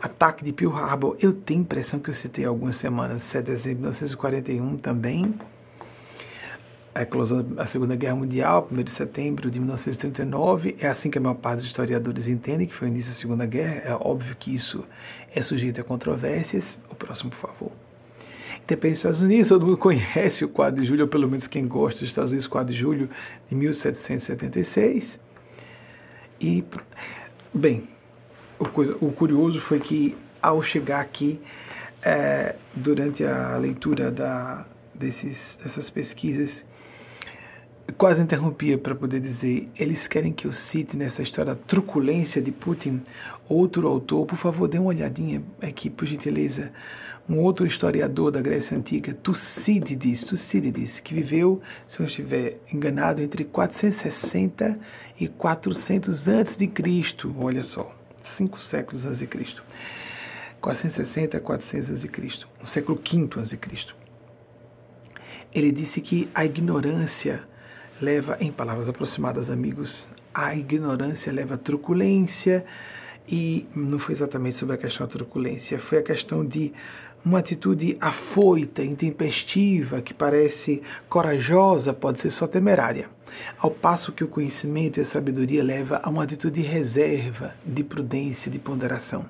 Ataque de Pearl Harbor. Eu tenho impressão que eu citei algumas semanas. 7 de dezembro de 1941 também a eclosão da Segunda Guerra Mundial, 1 de setembro de 1939. É assim que a maior parte dos historiadores entendem que foi o início da Segunda Guerra. É óbvio que isso é sujeito a controvérsias. O próximo, por favor. Independência dos Estados Unidos, todo mundo conhece o 4 de julho, ou pelo menos quem gosta dos Estados Unidos, 4 de julho de 1776. E, bem, o, coisa, o curioso foi que ao chegar aqui, é, durante a leitura da, desses, dessas pesquisas, quase interrompia para poder dizer: eles querem que eu cite nessa história a truculência de Putin outro autor. Por favor, dê uma olhadinha aqui, por gentileza. Um outro historiador da Grécia Antiga, Tucídides, Tucídides, que viveu, se eu estiver enganado, entre 460 e 400 antes de Cristo. Olha só, cinco séculos antes de Cristo. 460 a 400 antes de Cristo, no século V antes de Cristo. Ele disse que a ignorância leva, em palavras aproximadas, amigos, a ignorância leva à truculência, e não foi exatamente sobre a questão da truculência, foi a questão de uma atitude afoita, intempestiva, que parece corajosa, pode ser só temerária. Ao passo que o conhecimento e a sabedoria leva a uma atitude de reserva, de prudência, de ponderação.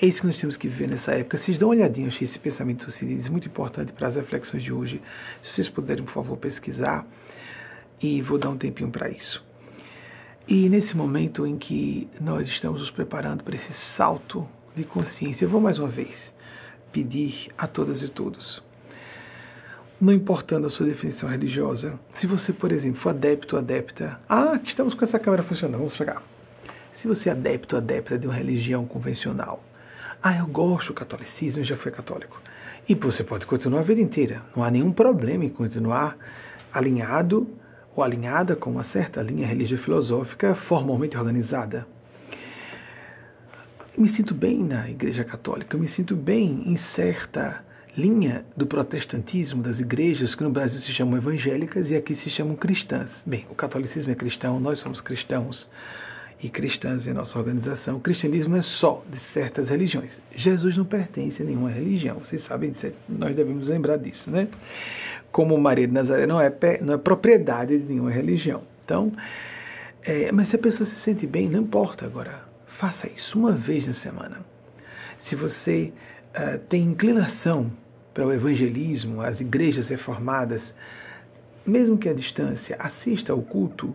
É isso que nós temos que viver nessa época. Vocês dão uma olhadinha, eu achei esse pensamento Cidides muito importante para as reflexões de hoje. Se vocês puderem, por favor, pesquisar. E vou dar um tempinho para isso. E nesse momento em que nós estamos nos preparando para esse salto de consciência, eu vou mais uma vez pedir a todas e todos. Não importando a sua definição religiosa, se você, por exemplo, for adepto ou adepta, ah, estamos com essa câmera funcionando, vamos pegar. Se você é adepto ou adepta de uma religião convencional, ah, eu gosto do catolicismo, já foi católico. E você pode continuar a vida inteira. Não há nenhum problema em continuar alinhado ou alinhada com uma certa linha religiosa filosófica formalmente organizada. Me sinto bem na Igreja Católica, me sinto bem em certa linha do protestantismo das igrejas que no Brasil se chamam evangélicas e aqui se chamam cristãs. Bem, o catolicismo é cristão, nós somos cristãos e cristãs em nossa organização. O cristianismo é só de certas religiões. Jesus não pertence a nenhuma religião. Vocês sabem disso, nós devemos lembrar disso, né? Como Maria de Nazaré não é, não é propriedade de nenhuma religião. Então, é, mas se a pessoa se sente bem, não importa agora. Faça isso uma vez na semana. Se você uh, tem inclinação para o evangelismo, as igrejas reformadas, mesmo que à distância, assista ao culto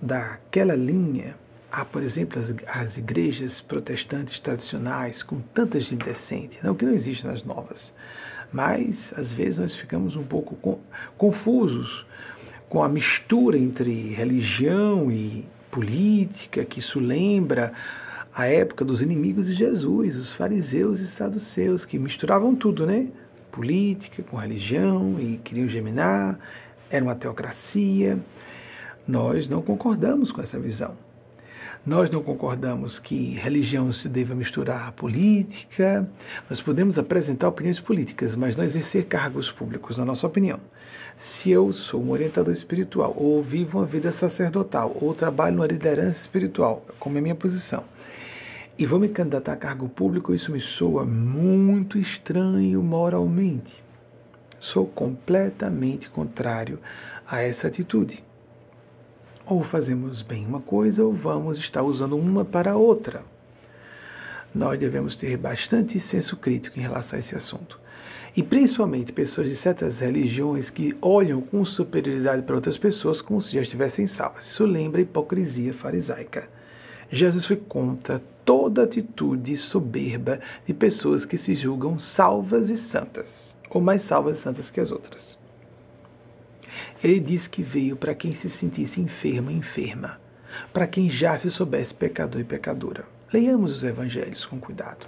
daquela linha Há, por exemplo, as, as igrejas protestantes tradicionais com tanta gente decente, não que não existe nas novas, mas às vezes nós ficamos um pouco confusos com a mistura entre religião e política, que isso lembra a época dos inimigos de Jesus, os fariseus e saduceus, que misturavam tudo, né? Política com religião e queriam geminar, era uma teocracia. Nós não concordamos com essa visão. Nós não concordamos que religião se deva misturar à política. Nós podemos apresentar opiniões políticas, mas não exercer cargos públicos, na nossa opinião. Se eu sou um orientador espiritual, ou vivo uma vida sacerdotal, ou trabalho numa liderança espiritual, como é a minha posição, e vou me candidatar a cargo público, isso me soa muito estranho moralmente. Sou completamente contrário a essa atitude. Ou fazemos bem uma coisa ou vamos estar usando uma para a outra. Nós devemos ter bastante senso crítico em relação a esse assunto. E principalmente pessoas de certas religiões que olham com superioridade para outras pessoas como se já estivessem salvas. Isso lembra a hipocrisia farisaica. Jesus foi contra toda atitude soberba de pessoas que se julgam salvas e santas, ou mais salvas e santas que as outras. Ele disse que veio para quem se sentisse enfermo e enferma, para quem já se soubesse pecador e pecadora. Leiamos os evangelhos com cuidado.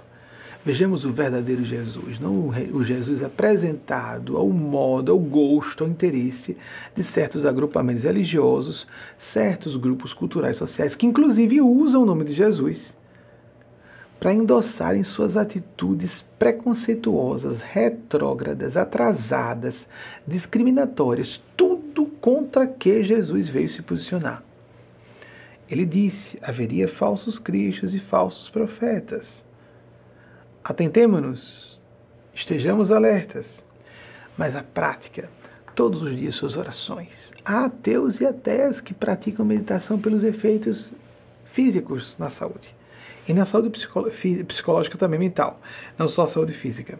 Vejamos o verdadeiro Jesus, não o Jesus apresentado ao modo, ao gosto, ao interesse de certos agrupamentos religiosos, certos grupos culturais sociais, que inclusive usam o nome de Jesus para endossarem suas atitudes preconceituosas, retrógradas, atrasadas, discriminatórias, tudo contra que Jesus veio se posicionar. Ele disse: haveria falsos cristos e falsos profetas. Atentemo-nos, estejamos alertas. Mas a prática, todos os dias suas orações. Há ateus e ateias que praticam meditação pelos efeitos físicos na saúde. E na saúde psicológica também mental, não só a saúde física.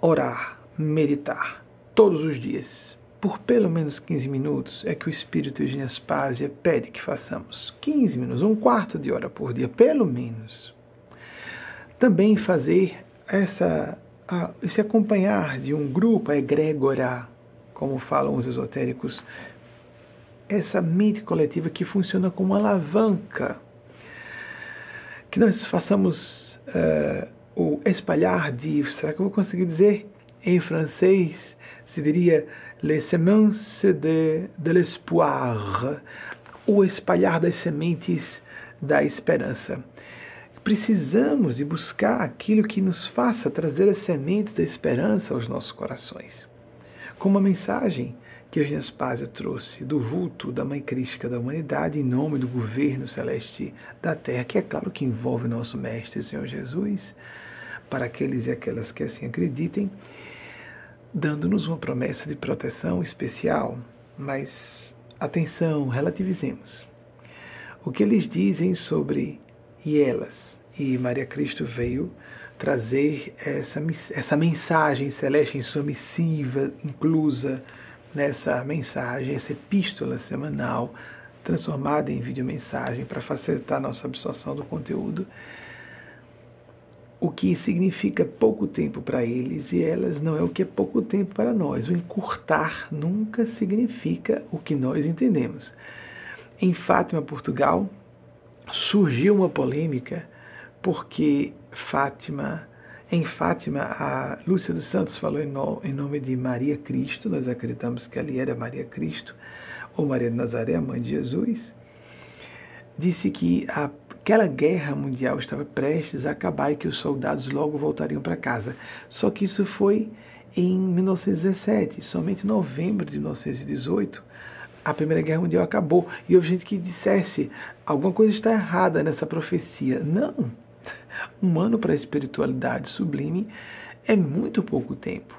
Orar, meditar, todos os dias, por pelo menos 15 minutos, é que o Espírito Eugênia Spásia pede que façamos. 15 minutos, um quarto de hora por dia, pelo menos. Também fazer essa, esse acompanhar de um grupo, a egrégora, como falam os esotéricos, essa mente coletiva que funciona como uma alavanca que nós façamos uh, o espalhar de, será que eu vou conseguir dizer em francês? Se diria les semences de, de l'espoir, o espalhar das sementes da esperança. Precisamos de buscar aquilo que nos faça trazer as sementes da esperança aos nossos corações. Com uma mensagem que Eugênia Spazia trouxe do vulto da Mãe Crística da humanidade em nome do governo celeste da Terra, que é claro que envolve nosso Mestre Senhor Jesus, para aqueles e aquelas que assim acreditem, dando-nos uma promessa de proteção especial, mas atenção, relativizemos. O que eles dizem sobre e elas, E Maria Cristo veio trazer essa, essa mensagem celeste em sua missiva, inclusa nessa mensagem, essa epístola semanal, transformada em videomensagem para facilitar a nossa absorção do conteúdo o que significa pouco tempo para eles e elas não é o que é pouco tempo para nós. O encurtar nunca significa o que nós entendemos. Em Fátima, Portugal, surgiu uma polêmica porque Fátima, em Fátima, a Lúcia dos Santos falou em nome de Maria Cristo, nós acreditamos que ali era Maria Cristo, ou Maria de Nazaré, a mãe de Jesus, disse que a Aquela guerra mundial estava prestes a acabar e que os soldados logo voltariam para casa. Só que isso foi em 1917, somente em novembro de 1918, a Primeira Guerra Mundial acabou. E houve gente que dissesse: alguma coisa está errada nessa profecia. Não! Um ano para a espiritualidade sublime é muito pouco tempo.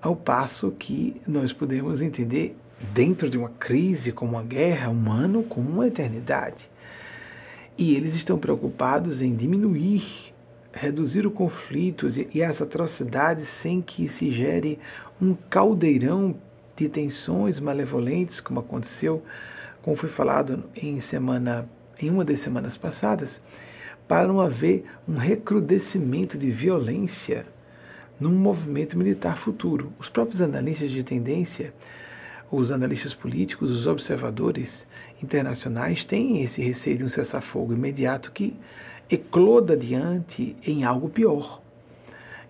Ao passo que nós podemos entender, dentro de uma crise como a guerra, um ano como uma eternidade. E eles estão preocupados em diminuir, reduzir os conflitos e as atrocidades sem que se gere um caldeirão de tensões malevolentes, como aconteceu, como foi falado em semana em uma das semanas passadas, para não haver um recrudescimento de violência num movimento militar futuro. Os próprios analistas de tendência, os analistas políticos, os observadores, internacionais têm esse receio de um cessar-fogo imediato que ecloda diante em algo pior.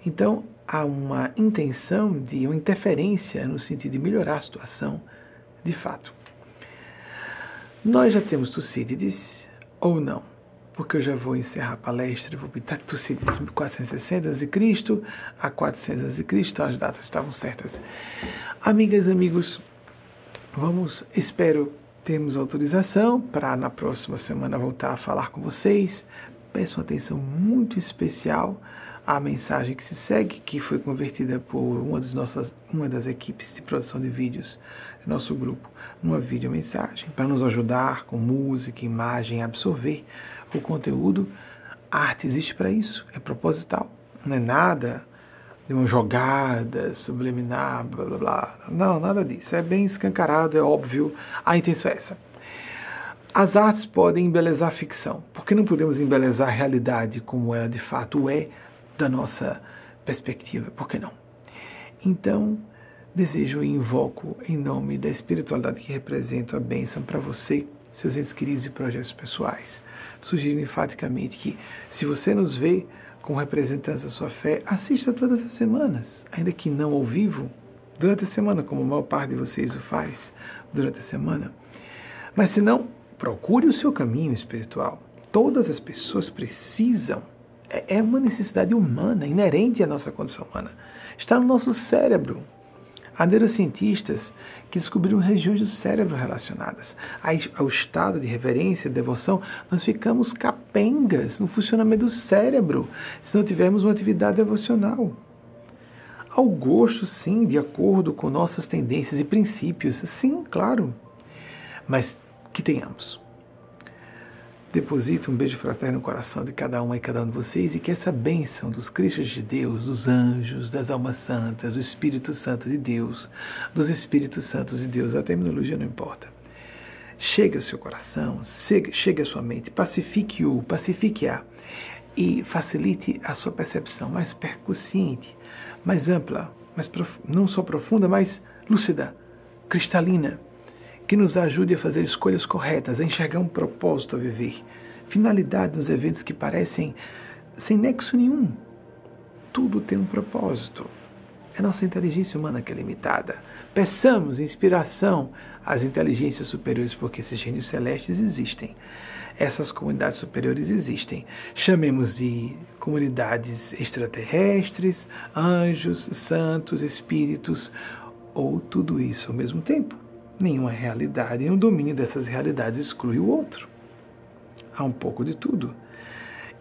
Então, há uma intenção de uma interferência no sentido de melhorar a situação, de fato. Nós já temos Tucídides ou não? Porque eu já vou encerrar a palestra, vou botar Tucídides 460 a.C. a 400 a.C., então as datas estavam certas. Amigas e amigos, vamos, espero temos autorização para na próxima semana voltar a falar com vocês. Peço uma atenção muito especial à mensagem que se segue, que foi convertida por uma das nossas, uma das equipes de produção de vídeos do nosso grupo, numa videomensagem, para nos ajudar com música, imagem, absorver o conteúdo. A arte existe para isso, é proposital, não é nada de uma jogada subliminar, blá blá blá. Não, nada disso. É bem escancarado, é óbvio. A intenção é essa. As artes podem embelezar ficção. Por que não podemos embelezar a realidade como ela de fato é da nossa perspectiva? Por que não? Então, desejo e invoco em nome da espiritualidade que representa a bênção para você, seus entes queridos e projetos pessoais. Sugiro enfaticamente que, se você nos vê com representantes da sua fé, assista todas as semanas, ainda que não ao vivo, durante a semana, como a maior parte de vocês o faz durante a semana. Mas se não, procure o seu caminho espiritual. Todas as pessoas precisam. É, é uma necessidade humana, inerente à nossa condição humana. Está no nosso cérebro. Há neurocientistas que descobriram regiões do cérebro relacionadas ao estado de reverência, de devoção. Nós ficamos capengas no funcionamento do cérebro se não tivermos uma atividade devocional. Ao gosto, sim, de acordo com nossas tendências e princípios, sim, claro. Mas que tenhamos Deposito um beijo fraterno no coração de cada uma e cada um de vocês e que essa bênção dos Cristos de Deus, dos anjos, das almas santas, do Espírito Santo de Deus, dos Espíritos Santos de Deus, a terminologia não importa. Chegue ao seu coração, chegue à sua mente, pacifique-o, pacifique-a e facilite a sua percepção mais percussiente, mais ampla, mais não só profunda, mas lúcida, cristalina que nos ajude a fazer escolhas corretas, a enxergar um propósito a viver, finalidade nos eventos que parecem sem nexo nenhum. Tudo tem um propósito. É nossa inteligência humana que é limitada. Peçamos inspiração às inteligências superiores, porque esses gênios celestes existem. Essas comunidades superiores existem. Chamemos de comunidades extraterrestres, anjos, santos, espíritos, ou tudo isso ao mesmo tempo nenhuma realidade, e o domínio dessas realidades exclui o outro. Há um pouco de tudo.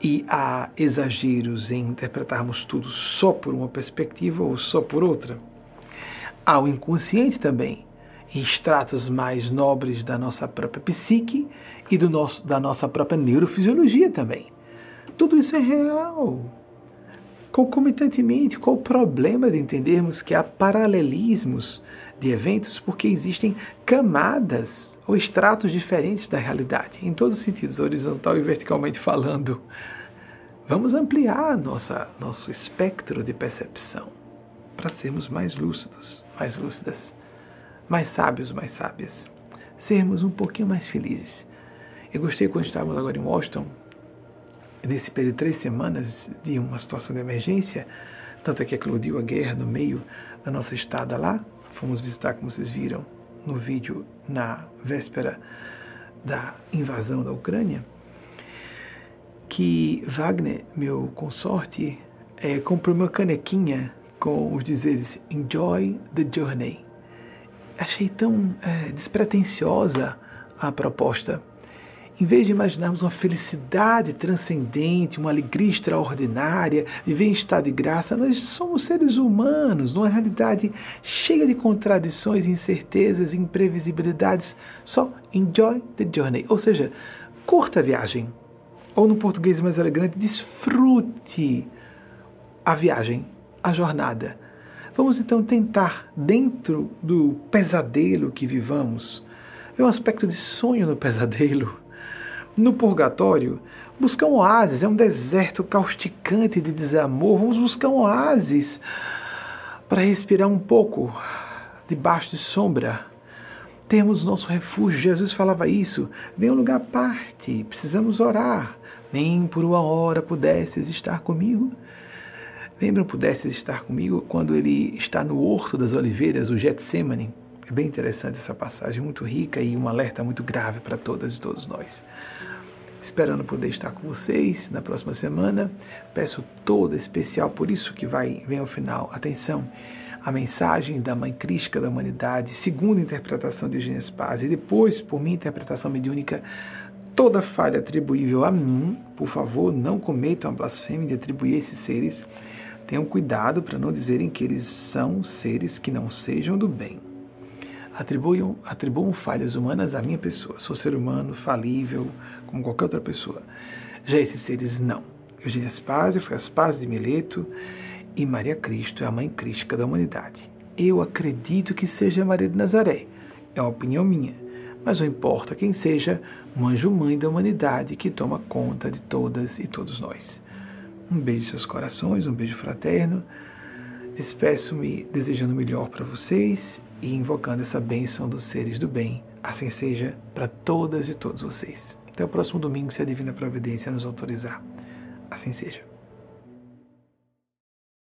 E há exageros em interpretarmos tudo só por uma perspectiva ou só por outra. Há o inconsciente também, em estratos mais nobres da nossa própria psique e do nosso, da nossa própria neurofisiologia também. Tudo isso é real. Concomitantemente, qual o problema de entendermos que há paralelismos de eventos porque existem camadas ou estratos diferentes da realidade, em todos os sentidos, horizontal e verticalmente falando. Vamos ampliar nossa, nosso espectro de percepção para sermos mais lúcidos, mais lúcidas, mais sábios, mais sábias, sermos um pouquinho mais felizes. Eu gostei quando estávamos agora em Washington, nesse período de três semanas de uma situação de emergência, tanto é que eclodiu a guerra no meio da nossa estada lá. Fomos visitar, como vocês viram no vídeo, na véspera da invasão da Ucrânia, que Wagner, meu consorte, é, comprou uma canequinha com os dizeres Enjoy the Journey. Achei tão é, despretensiosa a proposta em vez de imaginarmos uma felicidade transcendente, uma alegria extraordinária, viver em estado de graça, nós somos seres humanos, numa realidade cheia de contradições, incertezas, imprevisibilidades. Só enjoy the journey, ou seja, curta a viagem. Ou no português mais elegante, desfrute a viagem, a jornada. Vamos então tentar, dentro do pesadelo que vivamos, ver um aspecto de sonho no pesadelo no purgatório, buscar um oásis, é um deserto causticante de desamor. Vamos buscar um oásis para respirar um pouco debaixo de sombra. Temos nosso refúgio. Jesus falava isso. Vem um lugar à parte. Precisamos orar. Nem por uma hora pudesses estar comigo. Lembram, pudesses estar comigo quando ele está no Horto das Oliveiras, o Getsemane? É bem interessante essa passagem, muito rica e um alerta muito grave para todas e todos nós esperando poder estar com vocês na próxima semana. Peço toda especial, por isso que vai vem ao final. Atenção, a mensagem da Mãe Crística da Humanidade, segundo a interpretação de Eugênia Spaz, e depois, por minha interpretação mediúnica, toda falha atribuível a mim, por favor, não cometam a blasfêmia de atribuir esses seres. Tenham cuidado para não dizerem que eles são seres que não sejam do bem atribuam, atribuam falhas humanas à minha pessoa. Sou ser humano, falível, como qualquer outra pessoa. Já esses seres, não. Eugênia Spazio foi a Spazio de Mileto e Maria Cristo é a mãe crística da humanidade. Eu acredito que seja Maria de Nazaré. É uma opinião minha. Mas não importa quem seja, um anjo-mãe da humanidade que toma conta de todas e todos nós. Um beijo em seus corações, um beijo fraterno. Despeço-me desejando o melhor para vocês e invocando essa bênção dos seres do bem. Assim seja para todas e todos vocês. Até o próximo domingo, se a Divina Providência nos autorizar. Assim seja.